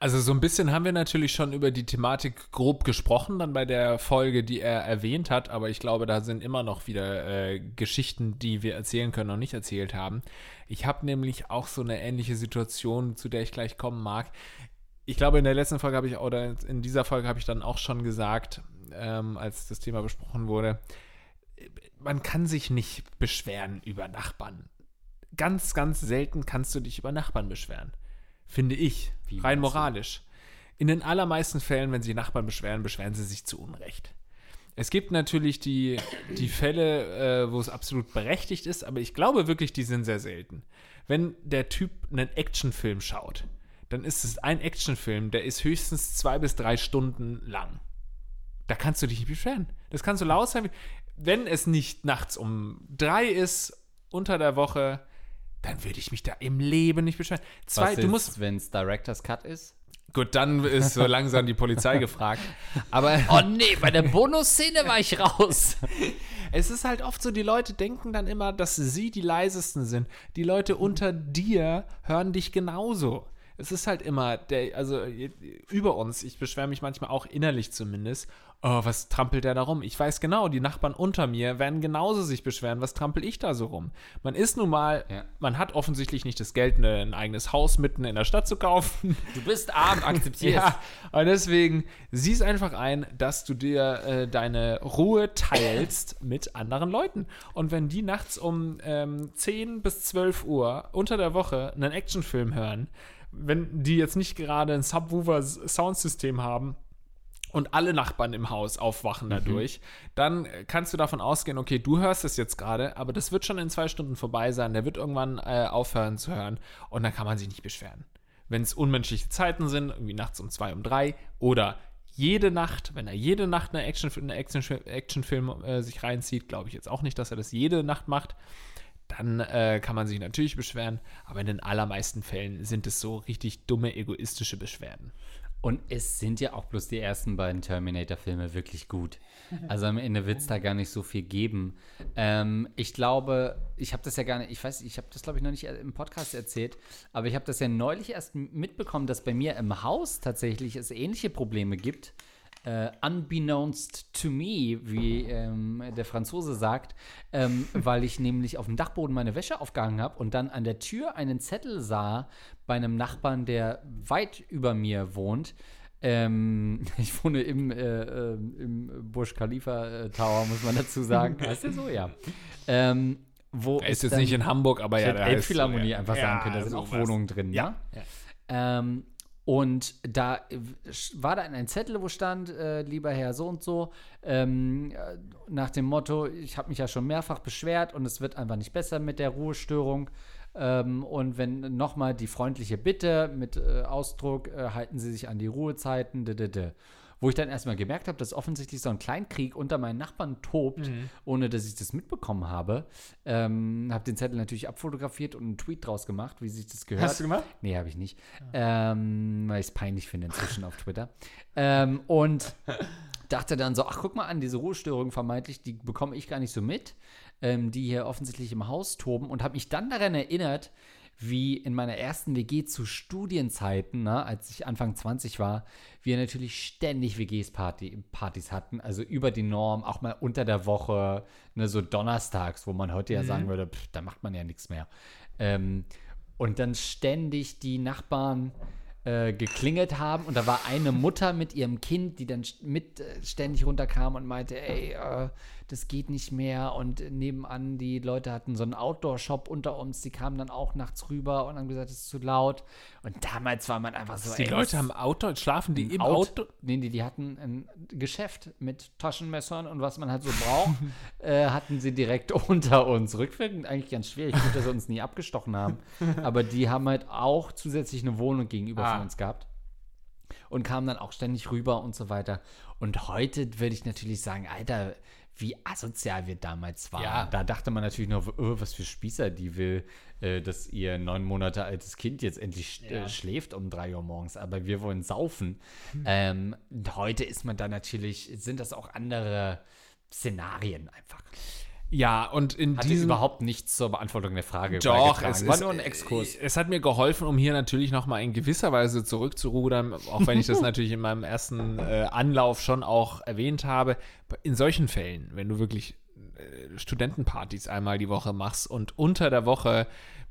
S2: Also so ein bisschen haben wir natürlich schon über die Thematik grob gesprochen, dann bei der Folge, die er erwähnt hat, aber ich glaube, da sind immer noch wieder äh, Geschichten, die wir erzählen können und nicht erzählt haben. Ich habe nämlich auch so eine ähnliche Situation, zu der ich gleich kommen mag. Ich glaube, in der letzten Folge habe ich, oder in dieser Folge habe ich dann auch schon gesagt, ähm, als das Thema besprochen wurde, man kann sich nicht beschweren über Nachbarn. Ganz, ganz selten kannst du dich über Nachbarn beschweren finde ich, Wie rein moralisch. In den allermeisten Fällen, wenn sich Nachbarn beschweren, beschweren sie sich zu Unrecht. Es gibt natürlich die, die Fälle, äh, wo es absolut berechtigt ist, aber ich glaube wirklich, die sind sehr selten. Wenn der Typ einen Actionfilm schaut, dann ist es ein Actionfilm, der ist höchstens zwei bis drei Stunden lang. Da kannst du dich nicht beschweren. Das kannst du laut sein. Wenn es nicht nachts um drei ist, unter der Woche, dann würde ich mich da im Leben nicht beschweren.
S1: Zwei, Was du musst, wenn es Director's Cut ist?
S2: Gut, dann ist so langsam die Polizei (laughs) gefragt.
S1: Aber (laughs) oh nee, bei der Bonusszene war ich raus. (laughs)
S2: Es ist halt oft so, die Leute denken dann immer, dass sie die leisesten sind. Die Leute unter dir hören dich genauso. Es ist halt immer der, also über uns. Ich beschwere mich manchmal auch innerlich zumindest oh, was trampelt der da rum? Ich weiß genau, die Nachbarn unter mir werden genauso sich beschweren, was trampel ich da so rum? Man ist nun mal, ja. man hat offensichtlich nicht das Geld, ne, ein eigenes Haus mitten in der Stadt zu kaufen.
S1: Du bist arm, akzeptiert. (laughs) ja,
S2: und deswegen siehst einfach ein, dass du dir äh, deine Ruhe teilst mit anderen Leuten. Und wenn die nachts um ähm, 10 bis 12 Uhr unter der Woche einen Actionfilm hören, wenn die jetzt nicht gerade ein Subwoofer-Soundsystem haben, und alle Nachbarn im Haus aufwachen mhm. dadurch, mhm. dann kannst du davon ausgehen, okay, du hörst es jetzt gerade, aber das wird schon in zwei Stunden vorbei sein, der wird irgendwann äh, aufhören zu hören und dann kann man sich nicht beschweren. Wenn es unmenschliche Zeiten sind, irgendwie nachts um zwei, um drei oder jede Nacht, wenn er jede Nacht eine Action, eine Action, Actionfilm äh, sich reinzieht, glaube ich jetzt auch nicht, dass er das jede Nacht macht, dann äh, kann man sich natürlich beschweren, aber in den allermeisten Fällen sind es so richtig dumme, egoistische Beschwerden.
S1: Und es sind ja auch bloß die ersten beiden Terminator-Filme wirklich gut. (laughs) Also am Ende wird es da gar nicht so viel geben. Ähm, ich glaube, ich habe das ja gar nicht, ich weiß, ich habe das glaube ich noch nicht im Podcast erzählt, aber ich habe das ja neulich erst mitbekommen, dass bei mir im Haus tatsächlich es ähnliche Probleme gibt äh, unbeknownst to me, wie ähm, der Franzose sagt, ähm, (laughs) weil ich nämlich auf dem Dachboden meine Wäsche aufgehangen habe und dann an der Tür einen Zettel sah bei einem Nachbarn, der weit über mir wohnt. Ähm, (laughs) ich wohne im, äh, äh, im Burj Khalifa äh, Tower, muss man dazu sagen. (laughs) heißt der so? Ja. Ähm, wo
S2: er ist jetzt nicht in Hamburg, aber ja,
S1: der Elbphilharmonie so, einfach ja, sagen können, da sind auch Wohnungen drin. Ja. ja. Und da war da ein Zettel, wo stand, äh, lieber Herr so und so, ähm, äh, nach dem Motto, ich habe mich ja schon mehrfach beschwert und es wird einfach nicht besser mit der Ruhestörung. Ähm, und wenn nochmal die freundliche Bitte mit äh, Ausdruck, äh, halten Sie sich an die Ruhezeiten, d -d -d wo ich dann erstmal gemerkt habe, dass offensichtlich so ein Kleinkrieg unter meinen Nachbarn tobt, mhm. ohne dass ich das mitbekommen habe. Ähm, habe den Zettel natürlich abfotografiert und einen Tweet draus gemacht, wie sich das gehört.
S2: Hast du gemacht?
S1: Nee, habe ich nicht. Ja. Ähm, weil ich es peinlich finde inzwischen auf Twitter. Ähm, und (laughs) dachte dann so, ach guck mal an, diese Ruhestörung vermeintlich, die bekomme ich gar nicht so mit, ähm, die hier offensichtlich im Haus toben und habe mich dann daran erinnert, wie in meiner ersten WG zu Studienzeiten, ne, als ich Anfang 20 war, wir natürlich ständig WGs Party, Partys hatten, also über die Norm, auch mal unter der Woche, ne, so donnerstags, wo man heute ja mhm. sagen würde, pff, da macht man ja nichts mehr. Ähm, und dann ständig die Nachbarn äh, geklingelt haben und da war eine Mutter mit ihrem Kind, die dann mit äh, ständig runterkam und meinte, ey, äh, das geht nicht mehr. Und nebenan, die Leute hatten so einen Outdoor-Shop unter uns, die kamen dann auch nachts rüber und haben gesagt, es ist zu laut. Und damals war man einfach so.
S2: Die ey, Leute haben Outdoor, schlafen die im
S1: Out Outdoor? Nee, die, die hatten ein Geschäft mit Taschenmessern und was man halt so braucht, (laughs) äh, hatten sie direkt (laughs) unter uns. Rückwirkend eigentlich ganz schwierig, gut, dass sie uns nie abgestochen haben. (laughs) Aber die haben halt auch zusätzlich eine Wohnung gegenüber ah. von uns gehabt und kamen dann auch ständig rüber und so weiter. Und heute würde ich natürlich sagen, Alter, wie asozial wir damals waren. Ja. Da dachte man natürlich noch, oh, was für Spießer die will, äh, dass ihr neun Monate altes Kind jetzt endlich äh, ja. äh, schläft um drei Uhr morgens, aber wir wollen saufen. Hm. Ähm, heute ist man da natürlich, sind das auch andere Szenarien einfach.
S2: Ja, und in
S1: Hatte
S2: diesem
S1: überhaupt nichts zur Beantwortung der Frage
S2: Doch, es
S1: war
S2: ist, nur ein Exkurs. Es hat mir geholfen, um hier natürlich noch mal in gewisser Weise zurückzurudern, auch wenn ich das (laughs) natürlich in meinem ersten äh, Anlauf schon auch erwähnt habe. In solchen Fällen, wenn du wirklich äh, Studentenpartys einmal die Woche machst und unter der Woche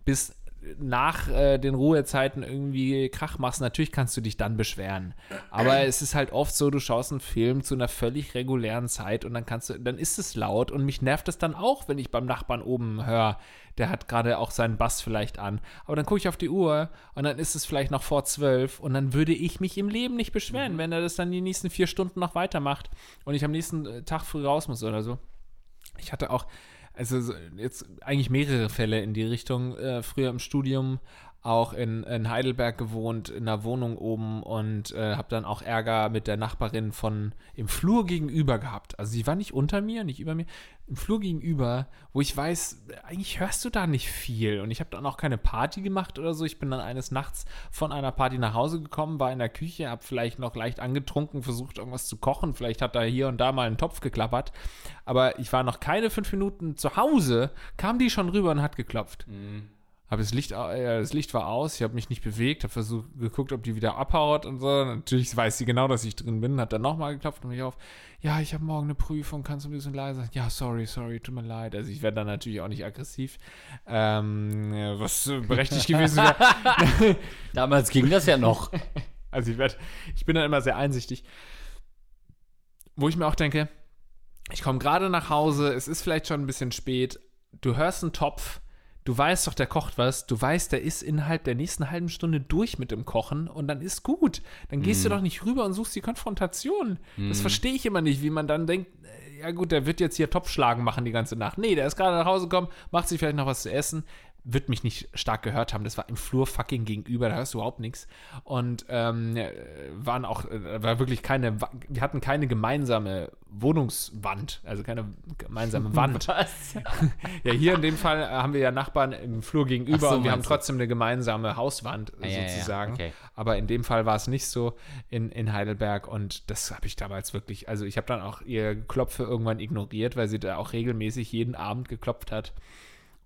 S2: bis nach äh, den Ruhezeiten irgendwie Krach machst, natürlich kannst du dich dann beschweren. Aber (clears throat) es ist halt oft so, du schaust einen Film zu einer völlig regulären Zeit und dann kannst du, dann ist es laut und mich nervt es dann auch, wenn ich beim Nachbarn oben höre, der hat gerade auch seinen Bass vielleicht an. Aber dann gucke ich auf die Uhr und dann ist es vielleicht noch vor zwölf und dann würde ich mich im Leben nicht beschweren, mhm. wenn er das dann die nächsten vier Stunden noch weitermacht und ich am nächsten äh, Tag früh raus muss oder so. Ich hatte auch also jetzt eigentlich mehrere Fälle in die Richtung. Äh, früher im Studium auch in, in, Heidelberg gewohnt, in einer Wohnung oben und äh, habe dann auch Ärger mit der Nachbarin von im Flur gegenüber gehabt. Also sie war nicht unter mir, nicht über mir, im Flur gegenüber, wo ich weiß, eigentlich hörst du da nicht viel. Und ich habe dann auch keine Party gemacht oder so. Ich bin dann eines Nachts von einer Party nach Hause gekommen, war in der Küche, habe vielleicht noch leicht angetrunken, versucht irgendwas zu kochen. Vielleicht hat da hier und da mal ein Topf geklappert. Aber ich war noch keine fünf Minuten zu Hause, kam die schon rüber und hat geklopft. Mhm. Habe das Licht, äh, das Licht war aus, ich habe mich nicht bewegt, habe versucht, geguckt, ob die wieder abhaut und so. Natürlich weiß sie genau, dass ich drin bin, hat dann nochmal geklopft und mich auf. Ja, ich habe morgen eine Prüfung, kannst du ein bisschen leiser sein? Ja, sorry, sorry, tut mir leid. Also ich werde dann natürlich auch nicht aggressiv, ähm, was berechtigt gewesen wäre. (laughs)
S1: Damals ging das ja noch. (laughs)
S2: Also ich werde, ich bin dann immer sehr einsichtig. Wo ich mir auch denke, ich komme gerade nach Hause, es ist vielleicht schon ein bisschen spät, du hörst einen Topf, du weißt doch, der kocht was, du weißt, der ist innerhalb der nächsten halben Stunde durch mit dem Kochen und dann ist gut. Dann gehst mm. du mhm. doch nicht rüber und suchst die Konfrontation. Mm. Das mhm. verstehe ich immer nicht, wie man dann denkt, äh, ja gut, der wird jetzt hier Topfschlagen machen die ganze Nacht. Nee, der ist gerade nach Hause gekommen, macht sich vielleicht noch was zu essen, wird mich nicht stark gehört haben. Das war im Flur fucking gegenüber, da hörst du überhaupt nichts. Und ähm, waren auch, äh, war wirklich keine, wir hatten keine gemeinsame Wohnungswand, also keine gemeinsame (laughs) Wand.
S1: Was? (laughs)
S2: Ja, hier in dem Fall äh, haben wir ja Nachbarn im Flur gegenüber
S1: so,
S2: und wir haben trotzdem eine gemeinsame Hauswand
S1: Ja, ja, ja,
S2: sozusagen.
S1: okay.
S2: Aber in dem Fall war es nicht so in, in Heidelberg und das habe ich damals wirklich, also ich habe dann auch ihr Klopfe irgendwann ignoriert, weil sie da auch regelmäßig jeden Abend geklopft hat.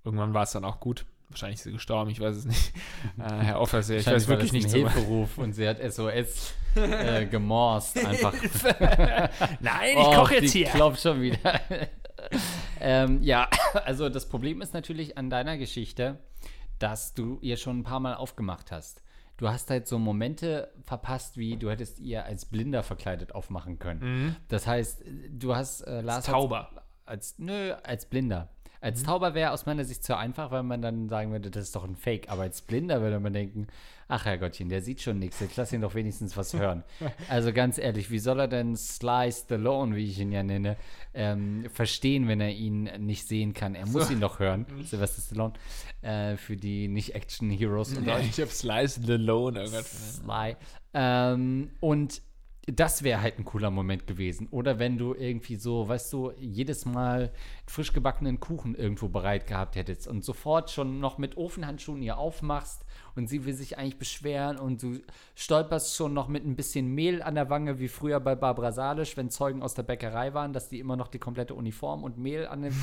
S2: Irgendwann war es dann auch gut. Wahrscheinlich ist sie gestorben, ich weiß es nicht. (laughs) Äh, Herr Offerseer, ich weiß wirklich nicht so.
S1: Hilferuf und sie hat SOS (laughs) äh, gemorst einfach. (laughs)
S2: Nein,
S1: Oh, die klopft schon wieder. ähm, ja, also das Problem ist natürlich an deiner Geschichte, dass du ihr schon ein paar Mal aufgemacht hast. Du hast halt so Momente verpasst, wie du hättest ihr als Blinder verkleidet aufmachen können. Das heißt, du hast äh, Lars. hat's-
S2: Tauber.
S1: Als, nö, als Blinder. Als Tauber wäre aus meiner Sicht zu einfach, weil man dann sagen würde, das ist doch ein Fake. Aber als Blinder würde man denken, ach Herrgottchen, der sieht schon nichts, jetzt lass ihn doch wenigstens was hören. (laughs) also ganz ehrlich, wie soll er denn Sly Stallone, wie ich ihn ja nenne, ähm, verstehen, wenn er ihn nicht sehen kann? Er muss ihn doch hören, (laughs) Sylvester Stallone, äh, für die Nicht-Action-Heroes euch.
S2: ich habe Slice the Alone. Oh.
S1: Sly. Ähm, und das wäre halt ein cooler Moment gewesen. Oder wenn du irgendwie so, weißt du, jedes Mal frisch gebackenen Kuchen irgendwo bereit gehabt hättest und sofort schon noch mit Ofenhandschuhen ihr aufmachst und sie will sich eigentlich beschweren und du stolperst schon noch mit ein bisschen Mehl an der Wange, wie früher bei Barbara Salisch, wenn Zeugen aus der Bäckerei waren, dass die immer noch die komplette Uniform und Mehl an den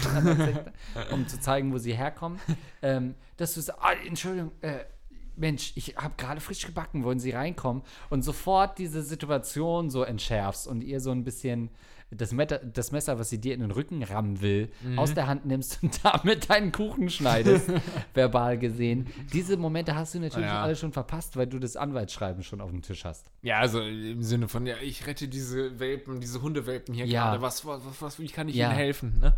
S1: um zu zeigen, wo sie herkommen. Ähm, dass du sagst, ah, Entschuldigung, äh, Mensch, ich habe gerade frisch gebacken, wollen Sie reinkommen? Und sofort diese Situation so entschärfst und ihr so ein bisschen das, Meta, das Messer, was sie dir in den Rücken rammen will,
S2: Mhm.
S1: aus der Hand nimmst und (laughs) damit deinen Kuchen schneidest, (laughs) verbal gesehen. Diese Momente hast du natürlich
S2: Ja.
S1: alle schon verpasst, weil du das Anwaltsschreiben schon auf dem Tisch hast.
S2: Ja, also im Sinne von, ja, ich rette diese Welpen, diese Hundewelpen hier
S1: Ja.
S2: gerade. Was, was, was, wie kann ich
S1: Ja.
S2: ihnen helfen? Ne?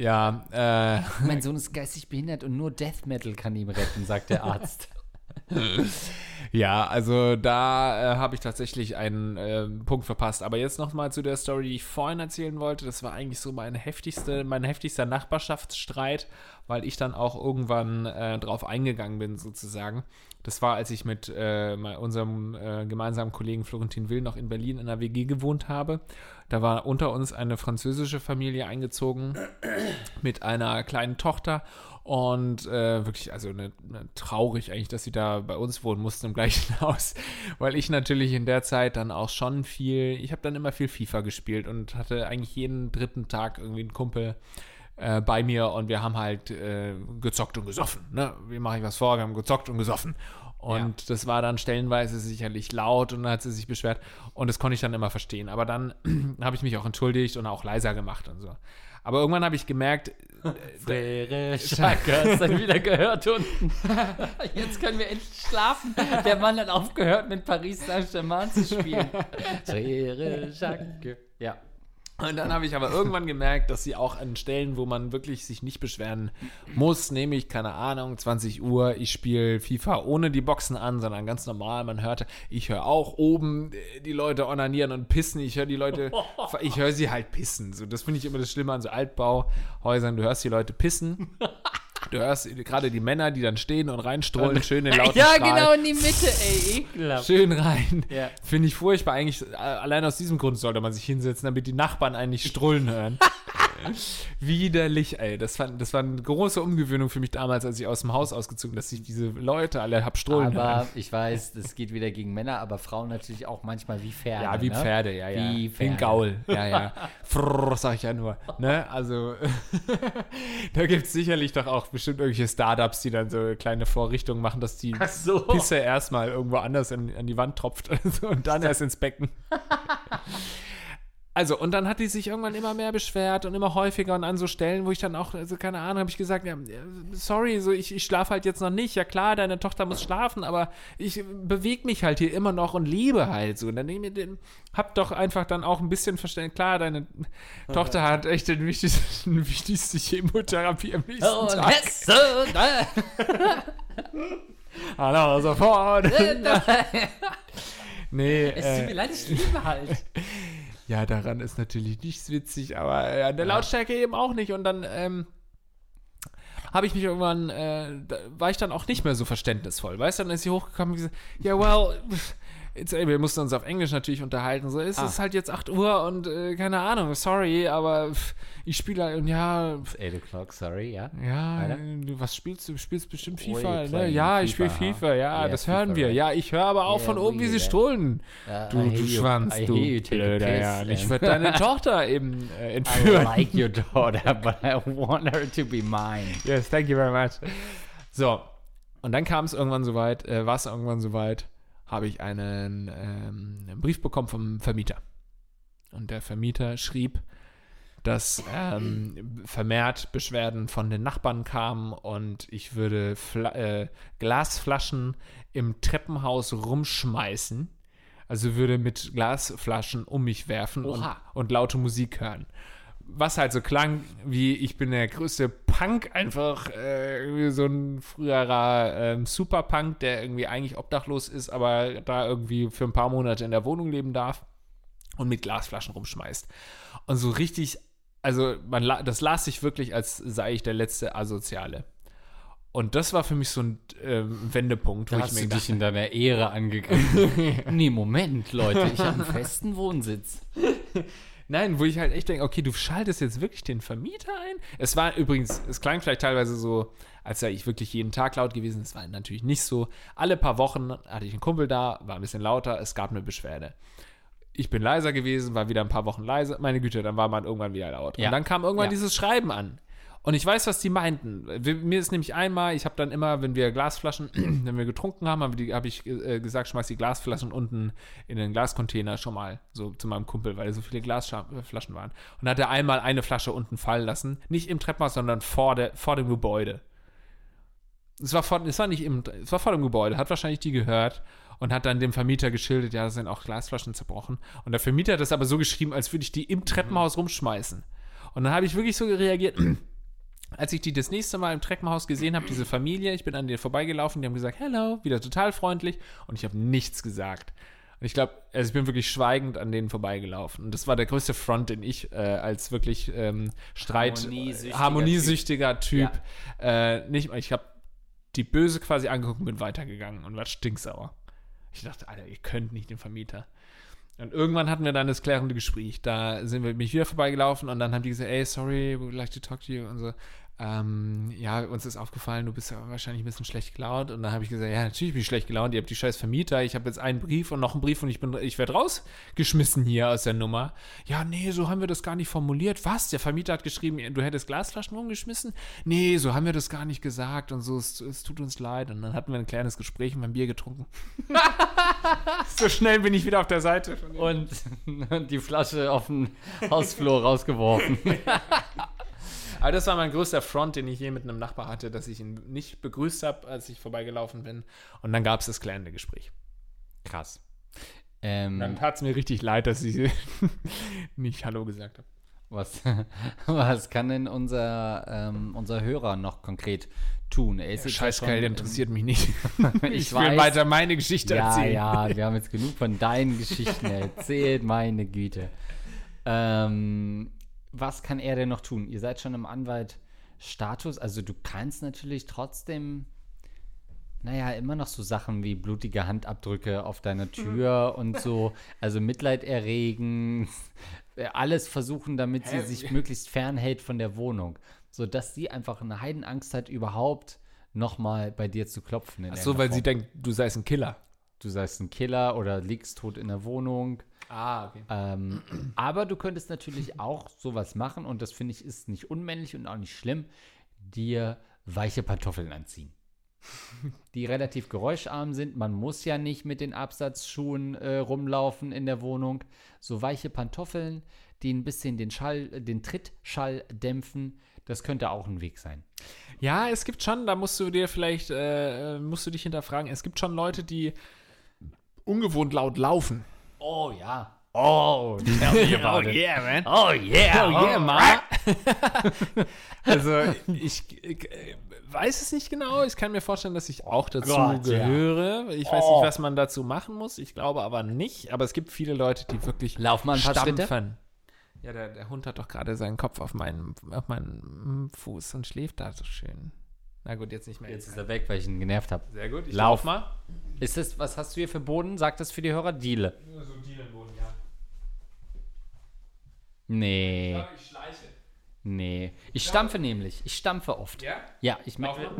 S2: Ja, äh,
S1: Mein Sohn ist geistig behindert und nur Death Metal kann ihn retten, sagt der Arzt. (laughs)
S2: ja, also da äh, habe ich tatsächlich einen äh, Punkt verpasst. Aber jetzt noch mal zu der Story, die ich vorhin erzählen wollte. Das war eigentlich so mein heftigste, mein heftigster Nachbarschaftsstreit, weil ich dann auch irgendwann äh, drauf eingegangen bin, sozusagen. Das war, als ich mit äh, unserem äh, gemeinsamen Kollegen Florentin Will noch in Berlin in einer WG gewohnt habe. Da war unter uns eine französische Familie eingezogen mit einer kleinen Tochter und äh, wirklich, also ne, ne, traurig eigentlich, dass sie da bei uns wohnen mussten im gleichen (laughs) Haus, weil ich natürlich in der Zeit dann auch schon viel, ich habe dann immer viel FIFA gespielt und hatte eigentlich jeden dritten Tag irgendwie einen Kumpel äh, bei mir und wir haben halt äh, gezockt und gesoffen. Ne? Wie mache ich was vor? Wir haben gezockt und gesoffen. Und das war dann stellenweise sicherlich laut und dann hat sie sich beschwert. Und das konnte ich dann immer verstehen. Aber dann (clears throat) habe ich mich auch entschuldigt und auch leiser gemacht und so. Aber irgendwann habe ich gemerkt,
S1: Frere Schacke, (laughs) hast du wieder gehört unten. (laughs) Jetzt können wir endlich schlafen. Der Mann hat aufgehört, mit Paris Saint-Germain zu spielen. (laughs) Frere Schacke. Ja.
S2: Und dann habe ich aber irgendwann gemerkt, dass sie auch an Stellen, wo man wirklich sich nicht beschweren muss, nämlich, keine Ahnung, 20 Uhr, ich spiele FIFA ohne die Boxen an, sondern ganz normal, man hörte, ich höre auch oben äh, die Leute onanieren und pissen, ich höre die Leute, (laughs) ich höre sie halt pissen. So, das finde ich immer das Schlimme an so Altbauhäusern, du hörst die Leute pissen. (laughs) Du hörst gerade die Männer, die dann stehen und reinstrollen, schön in lauten (laughs)
S1: Ja,
S2: Strahl.
S1: genau in die Mitte, ey, ekelhaft.
S2: Schön rein.
S1: Ja.
S2: Finde ich furchtbar. Eigentlich, äh, allein aus diesem Grund sollte man sich hinsetzen, damit die Nachbarn einen nicht strullen hören. (laughs) (laughs) Widerlich, ey. Das, fand, das war eine große Umgewöhnung für mich damals, als ich aus dem Haus ausgezogen dass ich diese Leute alle hab strullen
S1: Aber
S2: hören.
S1: ich weiß, das geht wieder gegen Männer, aber Frauen natürlich auch manchmal wie Pferde.
S2: Ja, wie
S1: ne?
S2: Pferde, ja, ja.
S1: Wie Pferde.
S2: ein Gaul. (laughs) Ja, ja. Frrr, sag ich ja nur. Ne? Also, (laughs) da gibt es sicherlich doch auch bestimmt irgendwelche Startups, die dann so kleine Vorrichtungen machen, dass die
S1: so.
S2: Pisse erstmal irgendwo anders an, an die Wand tropft und dann erst ins Becken. Also, und dann hat die sich irgendwann immer mehr beschwert und immer häufiger und an so Stellen, wo ich dann auch, also keine Ahnung, habe ich gesagt, ja, sorry, so ich, ich schlafe halt jetzt noch nicht. Ja klar, deine Tochter muss schlafen, aber ich bewege mich halt hier immer noch und liebe halt so. Und dann nehme ich den, hab doch einfach dann auch ein bisschen Verständnis. Klar, deine Tochter hat echt den wichtigsten, (laughs) wichtigste Chemotherapie am nächsten
S1: Und
S2: Tag.
S1: Da- (laughs)
S2: Hallo, sofort. (laughs) nee,
S1: Es tut mir
S2: äh,
S1: leid, ich liebe halt.
S2: Ja, daran ist natürlich nichts witzig, aber äh, an der Lautstärke eben auch nicht. Und dann ähm, habe ich mich irgendwann, äh, war ich dann auch nicht mehr so verständnisvoll. Weißt du, dann ist sie hochgekommen und gesagt, ja, well, jetzt, ey, wir mussten uns auf Englisch natürlich unterhalten. So, es
S1: Ah.
S2: ist halt jetzt 8 Uhr und äh, keine Ahnung, sorry, aber pff, ich spiele halt und ja, pff,
S1: 8 o'clock, sorry, ja.
S2: ja,
S1: Weiter?
S2: du, was spielst du? Du spielst bestimmt
S1: Oh,
S2: FIFA,
S1: you
S2: ne? Ja, ich spiele
S1: FIFA,
S2: ja,
S1: Yeah,
S2: das
S1: FIFA,
S2: hören wir.
S1: right.
S2: Ja, ich höre aber auch
S1: Yeah,
S2: von oben, wie sie.
S1: Uh,
S2: Du,
S1: I
S2: du
S1: hear you-
S2: Schwanz,
S1: I
S2: du Blöder, ja. Ich würde deine (laughs) Tochter eben äh,
S1: I
S2: entführen.
S1: like your daughter, (laughs) but I want her to be mine.
S2: Yes, thank you very much. So, und dann kam es irgendwann soweit, äh, war es irgendwann soweit, habe ich einen, ähm, einen Brief bekommen vom Vermieter. Und der Vermieter schrieb, dass ähm, vermehrt Beschwerden von den Nachbarn kamen und ich würde Fla äh, Glasflaschen im Treppenhaus rumschmeißen. Also würde mit Glasflaschen um mich werfen und, und laute Musik hören. Was halt so klang, wie ich bin der größte Punk, einfach äh, so ein früherer ähm, Superpunk, der irgendwie eigentlich obdachlos ist, aber da irgendwie für ein paar Monate in der Wohnung leben darf und mit Glasflaschen rumschmeißt. Und so richtig, also man, das las sich wirklich, als sei ich der letzte Asoziale. Und das war für mich so ein ähm, Wendepunkt, wo
S1: Da
S2: ich
S1: hast
S2: mir
S1: du
S2: gedacht
S1: dich in deiner Ehre angegriffen. (laughs) nee, Moment, Leute, ich habe einen festen Wohnsitz. (laughs)
S2: Nein, wo ich halt echt denke, okay, du schaltest jetzt wirklich den Vermieter ein. Es war übrigens, es klang vielleicht teilweise so, als sei ich wirklich jeden Tag laut gewesen. Es war natürlich nicht so. Alle paar Wochen hatte ich einen Kumpel da, war ein bisschen lauter, es gab eine Beschwerde. Ich bin leiser gewesen, war wieder ein paar Wochen leise. Meine Güte, dann war man irgendwann wieder laut.
S1: Ja.
S2: Und dann kam irgendwann
S1: Ja.
S2: dieses Schreiben an. Und ich weiß, was die meinten. Mir ist nämlich einmal, ich habe dann immer, wenn wir Glasflaschen, (clears throat) wenn wir getrunken haben, habe hab ich äh, gesagt, schmeiß die Glasflaschen unten in den Glascontainer schon mal, so zu meinem Kumpel, weil so viele Glasflaschen waren. Und dann hat er einmal eine Flasche unten fallen lassen. Nicht im Treppenhaus, sondern vor, der, vor dem Gebäude. Es war, vor, es war nicht im, es war vor dem Gebäude, hat wahrscheinlich die gehört und hat dann dem Vermieter geschildert, ja, da sind auch Glasflaschen zerbrochen. Und der Vermieter hat das aber so geschrieben, als würde ich die im Treppenhaus rumschmeißen. Und dann habe ich wirklich so reagiert, (clears throat) als ich die das nächste Mal im Treppenhaus gesehen habe, diese Familie, ich bin an denen vorbeigelaufen, die haben gesagt, hello, wieder total freundlich und ich habe nichts gesagt. Und ich glaube, also ich bin wirklich schweigend an denen vorbeigelaufen. Und das war der größte Front, den ich äh, als wirklich ähm, Streit,
S1: Harmoniesüchtiger
S2: harmoniesüchtiger Typ, äh, nicht, ich habe die Böse quasi angeguckt und bin weitergegangen und war stinksauer. Ich dachte, Alter, ihr könnt nicht den Vermieter. Und irgendwann hatten wir dann das klärende Gespräch. Da sind wir mich wieder vorbeigelaufen und dann haben die gesagt, ey, sorry, we would like to talk to you und so. Ähm, ja, uns ist aufgefallen, du bist ja wahrscheinlich ein bisschen schlecht gelaunt. Und dann habe ich gesagt, ja, natürlich bin ich schlecht gelaunt. Ihr habt die scheiß Vermieter. Ich habe jetzt einen Brief und noch einen Brief und ich bin, ich werde rausgeschmissen hier aus der Nummer. Ja, nee, so haben wir das gar nicht formuliert. Was? Der Vermieter hat geschrieben, du hättest Glasflaschen rumgeschmissen? Nee, so haben wir das gar nicht gesagt und so. Es, es tut uns leid. Und dann hatten wir ein kleines Gespräch und haben Bier getrunken. (laughs) so schnell bin ich wieder auf der Seite.
S1: Und (laughs) die Flasche auf den Hausflur rausgeworfen. (laughs)
S2: Aber das war mein größter Front, den ich je mit einem Nachbar hatte, dass ich ihn nicht begrüßt habe, als ich vorbeigelaufen bin. Und dann gab es das klärende Gespräch.
S1: Krass. Ähm,
S2: Dann tat es mir richtig leid, dass ich (laughs) nicht Hallo gesagt habe.
S1: was, (laughs) was kann denn unser, ähm, unser Hörer noch konkret tun? Er ist ja
S2: Scheißkerl,
S1: schon-
S2: der interessiert mich nicht. (laughs)
S1: Ich
S2: ich will
S1: weiß.
S2: weiter meine Geschichte
S1: Ja,
S2: erzählen.
S1: ja, wir haben jetzt genug von deinen Geschichten erzählt, meine Güte. Ähm, was kann er denn noch tun? Ihr seid schon im Anwaltstatus, also du kannst natürlich trotzdem, naja, immer noch so Sachen wie blutige Handabdrücke auf deiner Tür und so, also Mitleid erregen, alles versuchen, damit sie sich möglichst fernhält von der Wohnung, sodass sie einfach eine Heidenangst hat, überhaupt nochmal bei dir zu klopfen.
S2: Ach so, weil sie
S1: Form
S2: denkt, du seist ein Killer.
S1: Du seist ein Killer oder liegst tot in der Wohnung.
S2: Ah, okay.
S1: Ähm, (clears throat) aber du könntest natürlich auch sowas machen und das finde ich ist nicht unmännlich und auch nicht schlimm, dir weiche Pantoffeln anziehen. (laughs) Die relativ geräuscharm sind. Man muss ja nicht mit den Absatzschuhen äh, rumlaufen in der Wohnung. So weiche Pantoffeln, die ein bisschen den Schall, den Trittschall dämpfen, das könnte auch ein Weg sein.
S2: Ja, es gibt schon, da musst du dir vielleicht, äh, musst du dich hinterfragen, es gibt schon Leute, die ungewohnt laut laufen.
S1: Oh ja. Oh, (laughs) tell me about it.
S2: yeah, man.
S1: Oh yeah.
S2: Oh yeah,
S1: alright.
S2: Ma. (laughs) also, ich äh, weiß es nicht genau. Ich kann mir vorstellen, dass ich auch dazu
S1: Gott, ja.
S2: gehöre. Ich weiß
S1: Oh.
S2: nicht, was man dazu machen muss. Ich glaube aber nicht. Aber es gibt viele Leute, die wirklich
S1: Lauf mal ein paar Schritte.
S2: stampfen. Ja, der, der Hund hat doch gerade seinen Kopf auf meinen, auf meinen Fuß und schläft da so schön. Na gut, jetzt nicht mehr.
S1: Jetzt ist er weg, weil ich ihn genervt habe.
S2: Sehr gut. Ich
S1: Lauf.
S2: lauf mal.
S1: Ist das, was hast du hier für Boden? Sagt das für die Hörer? Diele.
S2: Nur so Dielenboden, ja.
S1: Nee,
S2: ich schleiche.
S1: nee. Ich stampfe nämlich. Ich stampfe oft.
S2: Ja?
S1: Ja, ich merke.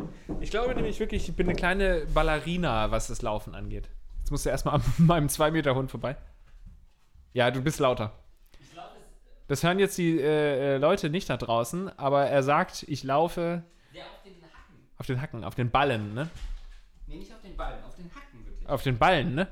S2: Ich glaube nämlich wirklich, ich bin eine kleine Ballerina, was das Laufen angeht. Jetzt musst du erstmal (laughs) an meinem 2-Meter-Hund vorbei. Ja, du bist lauter. Das hören jetzt die äh, äh, Leute nicht da draußen, aber er sagt, ich laufe
S1: Ja, auf den Hacken.
S2: Auf den Hacken, auf den Ballen, ne?
S1: Nee, nicht auf den Ballen, auf den Hacken wirklich.
S2: Auf den Ballen, ne?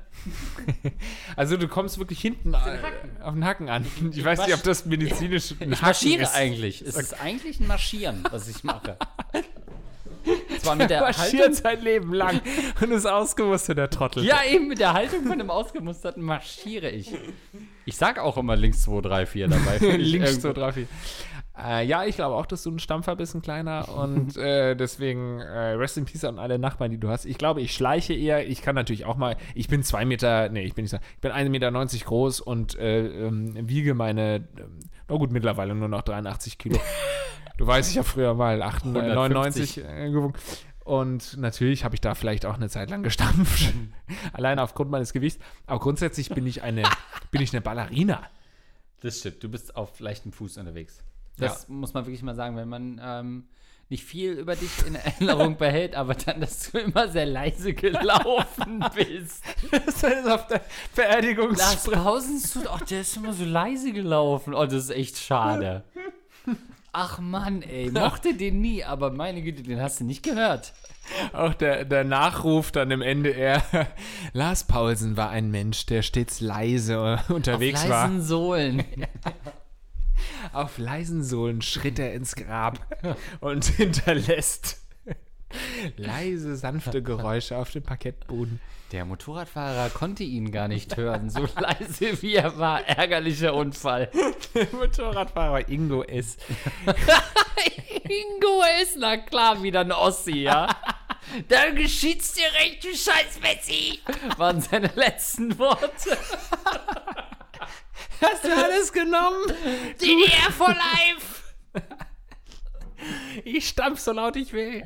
S2: (laughs) also du kommst wirklich hinten auf den Hacken, auf den Hacken an. Ich, weiß nicht, ob das medizinisch (laughs) ein
S1: Ich
S2: Hacken
S1: marschiere
S2: ist.
S1: eigentlich. Es ist eigentlich ein Marschieren, was ich mache. (laughs) Zwar mit der
S2: Er marschiert
S1: Haltung.
S2: sein Leben lang und ist ausgemustert, der Trottel.
S1: Ja, eben mit der Haltung von einem Ausgemusterten marschiere ich. Ich sag auch immer links 2, 3, 4 dabei. Ich
S2: Links
S1: irgendwo-
S2: so drauf. Äh, ja, ich glaube auch, dass du ein Stampfer bist, ein kleiner. Und (laughs) äh, deswegen äh, Rest in Peace an alle Nachbarn, die du hast. Ich glaube, ich schleiche eher. Ich kann natürlich auch mal. Ich bin zwei Meter. Nee, ich bin nicht so. Ich bin 1,90 Meter groß und äh, ähm, wiege meine. Ähm, na gut, mittlerweile nur noch 83 Kilo. (laughs) du weißt, ich habe früher mal 98, 99 äh, gewogen. Und natürlich habe ich da vielleicht auch eine Zeit lang gestampft. (laughs) Alleine aufgrund meines Gewichts. Aber grundsätzlich bin ich eine, bin ich eine Ballerina.
S1: Das stimmt, du bist auf leichtem Fuß unterwegs. Das muss man wirklich mal sagen, wenn man ähm, nicht viel über dich in (laughs) Erinnerung behält, aber dann, dass du immer sehr leise gelaufen (laughs) bist.
S2: Das ist auf der Beerdigungs
S1: Lars Pausens tut, ach, der ist immer so leise gelaufen. Oh, das ist echt schade. Ach Mann, ey, mochte den nie, aber meine Güte, den hast du nicht gehört.
S2: Auch der, der Nachruf dann im Ende eher, (laughs) Lars Paulsen war ein Mensch, der stets leise unterwegs
S1: Auf
S2: war.
S1: leisen Sohlen.
S2: Auf leisen Sohlen schritt er ins Grab und hinterlässt leise, sanfte Geräusche auf dem Parkettboden.
S1: Der Motorradfahrer konnte ihn gar nicht hören, so leise wie er war. Ärgerlicher Unfall.
S2: Der Motorradfahrer Ingo S. (laughs)
S1: Ingo ist, na klar, wieder ein Ossi, ja? Da geschieht's dir recht, du scheiß Messi! Waren seine letzten Worte.
S2: Hast du alles genommen?
S1: DDR for life!
S2: Ich stampf so laut ich will.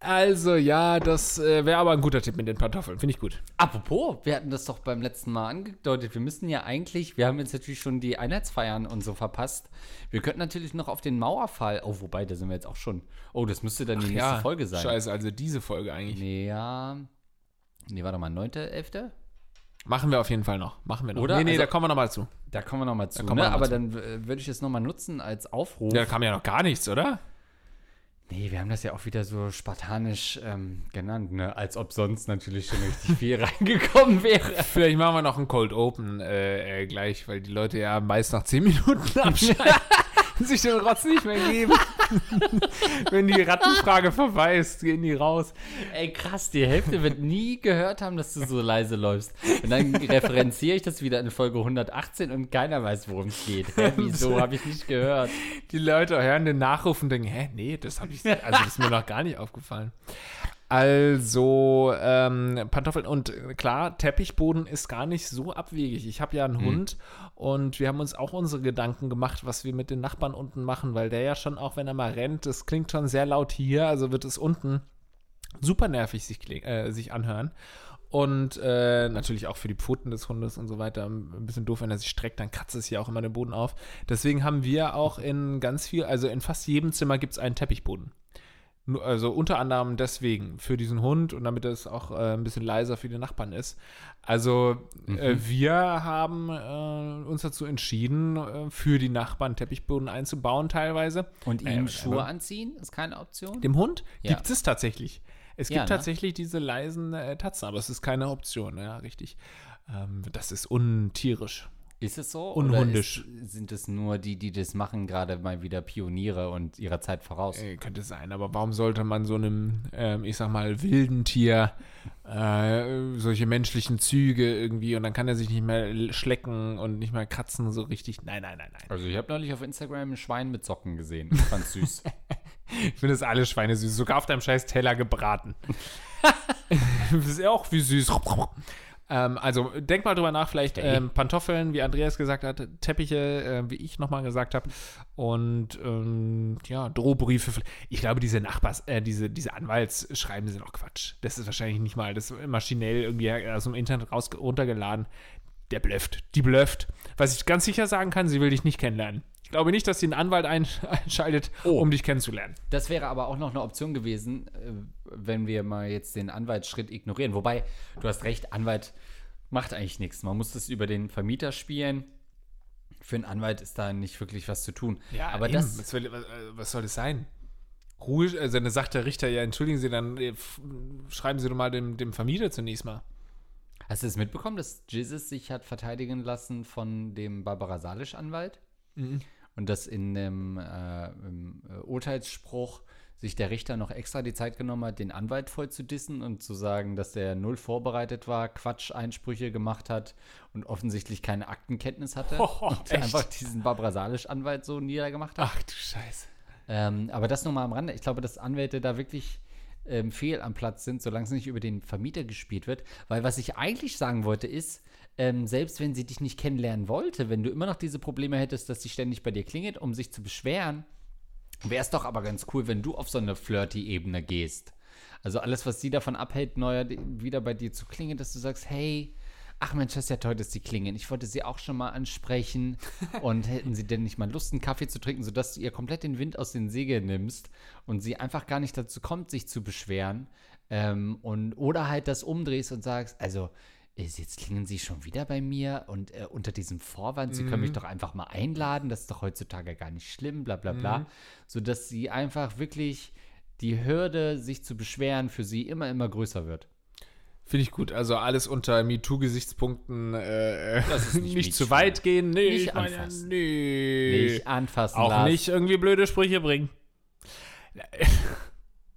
S2: Also ja, das äh, wäre aber ein guter Tipp mit den Pantoffeln. Finde ich gut.
S1: Apropos, wir hatten das doch beim letzten Mal angedeutet. Wir müssen ja eigentlich, wir haben jetzt natürlich schon die Einheitsfeiern und so verpasst. Wir könnten natürlich noch auf den Mauerfall. Oh, wobei, da sind wir jetzt auch schon. Oh, das müsste dann die nächste Folge sein.
S2: Scheiße, also diese Folge eigentlich.
S1: Nee, ja. Nee, warte mal, 9.11.?
S2: Machen wir auf jeden Fall noch. Machen wir noch.
S1: Oder?
S2: Nee, nee,
S1: Also-
S2: da kommen wir nochmal zu.
S1: Da kommen wir nochmal zu.
S2: kommen
S1: Ne?
S2: wir noch
S1: Aber
S2: mal
S1: dann äh, würde ich es nochmal nutzen als Aufruf.
S2: Da kam ja noch gar nichts, oder?
S1: Nee, wir haben das ja auch wieder so spartanisch ähm, genannt, ne? Als ob sonst natürlich schon richtig viel (laughs) reingekommen wäre.
S2: Vielleicht machen wir noch ein Cold Open äh, äh, gleich, weil die Leute ja meist nach 10 Minuten (laughs) abschalten und sich den Rotz nicht mehr geben. Wenn die Rattenfrage vorbei ist, gehen die raus.
S1: Ey, krass, die Hälfte wird nie gehört haben, dass du so leise läufst. Und dann referenziere ich das wieder in Folge 118 und keiner weiß, worum es geht. Hä, wieso habe ich nicht gehört?
S2: Die Leute hören den Nachruf und denken, hä, nee, das habe ich, also das ist mir noch gar nicht aufgefallen. Also, ähm, Pantoffeln und äh, klar, Teppichboden ist gar nicht so abwegig. Ich habe ja einen Hund und wir haben uns auch unsere Gedanken gemacht, was wir mit den Nachbarn unten machen, weil der ja schon, auch wenn er mal rennt, das klingt schon sehr laut hier, also wird es unten super nervig sich, äh, sich anhören. Und äh, natürlich auch für die Pfoten des Hundes und so weiter. Ein bisschen doof, wenn er sich streckt, dann kratzt es hier auch immer den Boden auf. Deswegen haben wir auch in ganz viel, also in fast jedem Zimmer gibt es einen Teppichboden. Also unter anderem deswegen, für diesen Hund und damit es auch äh, ein bisschen leiser für die Nachbarn ist. Also äh, wir haben äh, uns dazu entschieden, äh, für die Nachbarn Teppichboden einzubauen teilweise.
S1: Und
S2: Äh,
S1: ihm Schuhe anziehen ist keine Option?
S2: Dem Hund
S1: Ja.
S2: gibt es tatsächlich. Es gibt
S1: Ja, ne?
S2: tatsächlich diese leisen äh, Tatzen, aber es ist keine Option, ja, richtig. Ähm, das ist untierisch.
S1: Ist es so?
S2: Unhundisch.
S1: Oder ist, sind es nur die, die das machen, gerade mal wieder Pioniere und ihrer Zeit voraus?
S2: Äh, könnte sein, aber warum sollte man so einem, ähm, ich sag mal, wilden Tier äh, solche menschlichen Züge irgendwie und dann kann er sich nicht mehr schlecken und nicht mehr kratzen so richtig. Nein, nein, nein, nein.
S1: Also ich habe neulich auf Instagram ein Schwein mit Socken gesehen. Ich fand's süß. (laughs)
S2: Ich finde es alle Schweine süß, sogar auf deinem scheiß Teller gebraten. das (laughs) (laughs) ist ja auch wie süß. Ähm, also denk mal drüber nach, vielleicht ähm, Pantoffeln, wie Andreas gesagt hat, Teppiche, äh, wie ich nochmal gesagt habe. Und ähm, ja, Drohbriefe. Ich glaube, diese Nachbars, äh, diese, diese Anwaltsschreiben sind auch Quatsch. Das ist wahrscheinlich nicht mal das maschinell irgendwie aus dem Internet raus runtergeladen. Der blöfft. Die blöfft. Was ich ganz sicher sagen kann, sie will dich nicht kennenlernen. Ich glaube nicht, dass sie einen Anwalt ein (laughs) einschaltet,
S1: Oh.
S2: um dich kennenzulernen.
S1: Das wäre aber auch noch eine Option gewesen, äh, wenn wir mal jetzt den Anwaltsschritt ignorieren. Wobei, du hast recht, Anwalt macht eigentlich nichts. Man muss das über den Vermieter spielen. Für einen Anwalt ist da nicht wirklich was zu tun. aber
S2: eben.
S1: das,
S2: Was, will, was, was soll das sein? Ruhe, also dann sagt der Richter, ja, entschuldigen Sie, dann äh, schreiben Sie doch mal dem, dem Vermieter zunächst mal.
S1: hast du es mitbekommen, dass Jesus sich hat verteidigen lassen von dem Barbara Salisch-Anwalt? Und dass in dem äh, äh, Urteilsspruch sich der Richter noch extra die Zeit genommen hat, den Anwalt voll zu dissen und zu sagen, dass der null vorbereitet war, Quatsch-Einsprüche gemacht hat und offensichtlich keine Aktenkenntnis hatte. (laughs)
S2: Oh,
S1: und
S2: echt?
S1: einfach diesen Barbara Salisch-Anwalt so niedergemacht hat.
S2: Ach du Scheiße.
S1: Ähm, aber das nur mal am Rande. Ich glaube, dass Anwälte da wirklich ähm, fehl am Platz sind, solange es nicht über den Vermieter gespielt wird. Weil was ich eigentlich sagen wollte ist, ähm, selbst wenn sie dich nicht kennenlernen wollte, wenn du immer noch diese Probleme hättest, dass sie ständig bei dir klingelt, um sich zu beschweren, wäre es doch aber ganz cool, wenn du auf so eine flirty-Ebene gehst. Also alles, was sie davon abhält, neuer wieder bei dir zu klingeln, dass du sagst, hey, ach Mensch, das ist ja toll, dass sie klingen. Ich wollte sie auch schon mal ansprechen. (laughs) und hätten sie denn nicht mal Lust, einen Kaffee zu trinken, sodass du ihr komplett den Wind aus den Segeln nimmst und sie einfach gar nicht dazu kommt, sich zu beschweren. Ähm, und, oder halt das umdrehst und sagst, also, jetzt klingen sie schon wieder bei mir und äh, unter diesem Vorwand, sie können mich doch einfach mal einladen, das ist doch heutzutage gar nicht schlimm, bla bla bla. Sodass sie einfach wirklich die Hürde, sich zu beschweren, für sie immer, immer größer wird.
S2: Finde ich gut. Also alles unter MeToo-Gesichtspunkten äh,
S1: ist (laughs)
S2: nicht,
S1: nicht
S2: zu weit gehen. Nee,
S1: Nicht
S2: ich meine,
S1: anfassen.
S2: nee.
S1: Nicht anfassen
S2: Auch
S1: Lars.
S2: nicht irgendwie blöde Sprüche bringen. (laughs)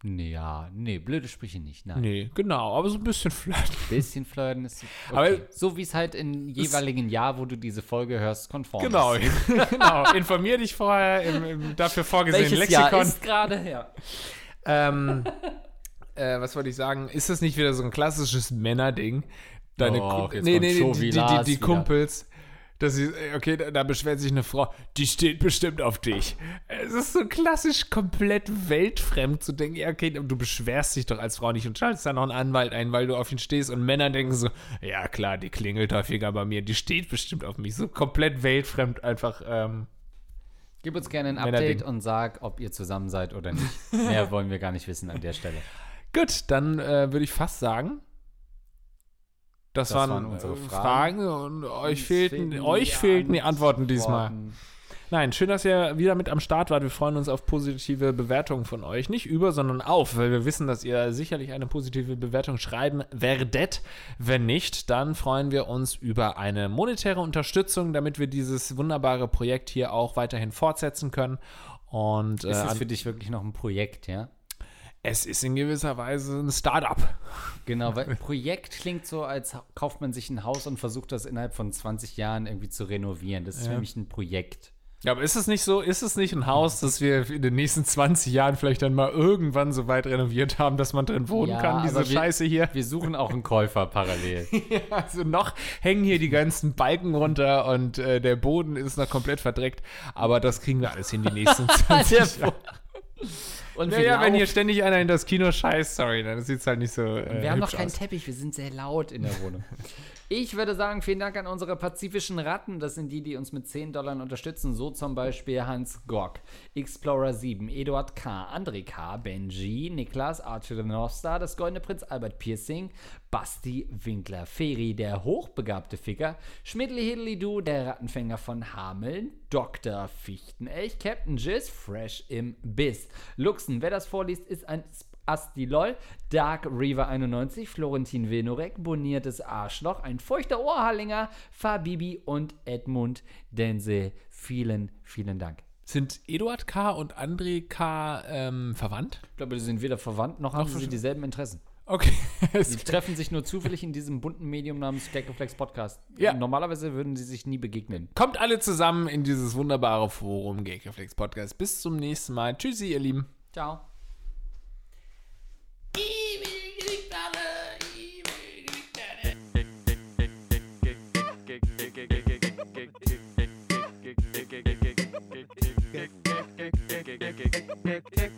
S1: Nee, ja, nee, blöde Sprüche nicht. Nein.
S2: Nee, genau, aber so ein bisschen flirten.
S1: Bisschen flirten ist okay.
S2: Aber-
S1: so wie es halt im jeweiligen Jahr, wo du diese Folge hörst, konform
S2: Genau,
S1: ist. (laughs)
S2: genau. Informier dich vorher im, im dafür vorgesehenen
S1: Welches Jahr
S2: Lexikon.
S1: ist gerade? Ja.
S2: Ähm, äh, was wollte ich sagen? Ist das nicht wieder so ein klassisches Männerding? Deine
S1: Och,
S2: Ku-
S1: jetzt
S2: nee, nee, nee, die, die, die, die
S1: wieder.
S2: Kumpels. Dass sie, äh, okay, da, beschwert sich eine Frau, die steht bestimmt auf dich. Es ist so klassisch komplett weltfremd zu denken, ja, okay, du beschwerst dich doch als Frau nicht und schaltest dann noch einen Anwalt ein, weil du auf ihn stehst und Männer denken so, ja klar, die klingelt häufiger bei mir, die steht bestimmt auf mich. So komplett weltfremd einfach. Ähm,
S1: Gib uns gerne ein. Update und sag, ob ihr zusammen seid oder nicht. Mehr (laughs) wollen wir gar nicht wissen an der Stelle.
S2: Gut, dann äh, würde ich fast sagen, das,
S1: Das
S2: waren,
S1: waren unsere
S2: äh,
S1: Fragen.
S2: Fragen und euch fehlten,
S1: die
S2: euch fehlten die Antworten diesmal. Nein, schön, dass ihr wieder mit am Start wart. Wir freuen uns auf positive Bewertungen von euch. Nicht über, sondern auf, weil wir wissen, dass ihr sicherlich eine positive Bewertung schreiben werdet. Wenn nicht, dann freuen wir uns über eine monetäre Unterstützung, damit wir dieses wunderbare Projekt hier auch weiterhin fortsetzen können. Und äh,
S1: Ist es für dich wirklich noch ein Projekt, ja?
S2: Es ist in gewisser Weise ein Startup.
S1: Genau, weil (laughs) Projekt klingt so, als kauft man sich ein Haus und versucht das innerhalb von 20 Jahren irgendwie zu renovieren. Das ist für mich ein Projekt.
S2: Ja, aber ist es nicht so, ist es nicht ein Haus, das wir in den nächsten 20 Jahren vielleicht dann mal irgendwann so weit renoviert haben, dass man drin wohnen
S1: Ja,
S2: kann, diese
S1: wir-
S2: Scheiße hier?
S1: Wir suchen auch einen Käufer parallel. (laughs)
S2: Also noch hängen hier die ganzen Balken runter und äh, der Boden ist noch komplett verdreckt, aber das kriegen wir alles hin die nächsten (laughs) 20 Jahre.
S1: Und
S2: Naja, wenn hier ständig einer in das Kino scheißt, sorry, dann sieht es halt nicht so äh,
S1: wir haben noch keinen
S2: aus.
S1: Teppich, wir sind sehr laut in der Wohnung. (laughs) Ich würde sagen, vielen Dank an unsere pazifischen Ratten. Das sind die, die uns mit 10 Dollar unterstützen. So zum Beispiel Hans Gock, Explorer 7, Eduard K., André K., Benji, Niklas, Archer the North Star, das Goldene Prinz Albert Piercing, Basti Winkler, Feri, der hochbegabte Ficker, Schmidli Hiddly Du, der Rattenfänger von Hameln, Dr. Fichtenelch, Captain Jizz, Fresh im Biss. Luxen, wer das vorliest, ist ein Asti LOL, Dark Reaver 91, Florentin Venorek, Boniertes Arschloch, ein feuchter Ohrhallinger, Fabibi und Edmund Dense. Vielen, vielen Dank.
S2: Sind Eduard K. und André K. Ähm, verwandt?
S1: Ich glaube, die sind weder verwandt, noch haben sie dieselben Interessen.
S2: Okay.
S1: Sie treffen sich nur zufällig in diesem bunten Medium namens Gagreflex Podcast.
S2: Ja.
S1: Normalerweise würden sie sich nie begegnen.
S2: Kommt alle zusammen in dieses wunderbare Forum Gagreflex Podcast. Bis zum nächsten Mal. Tschüssi, ihr Lieben.
S1: Ciao.
S3: Okay.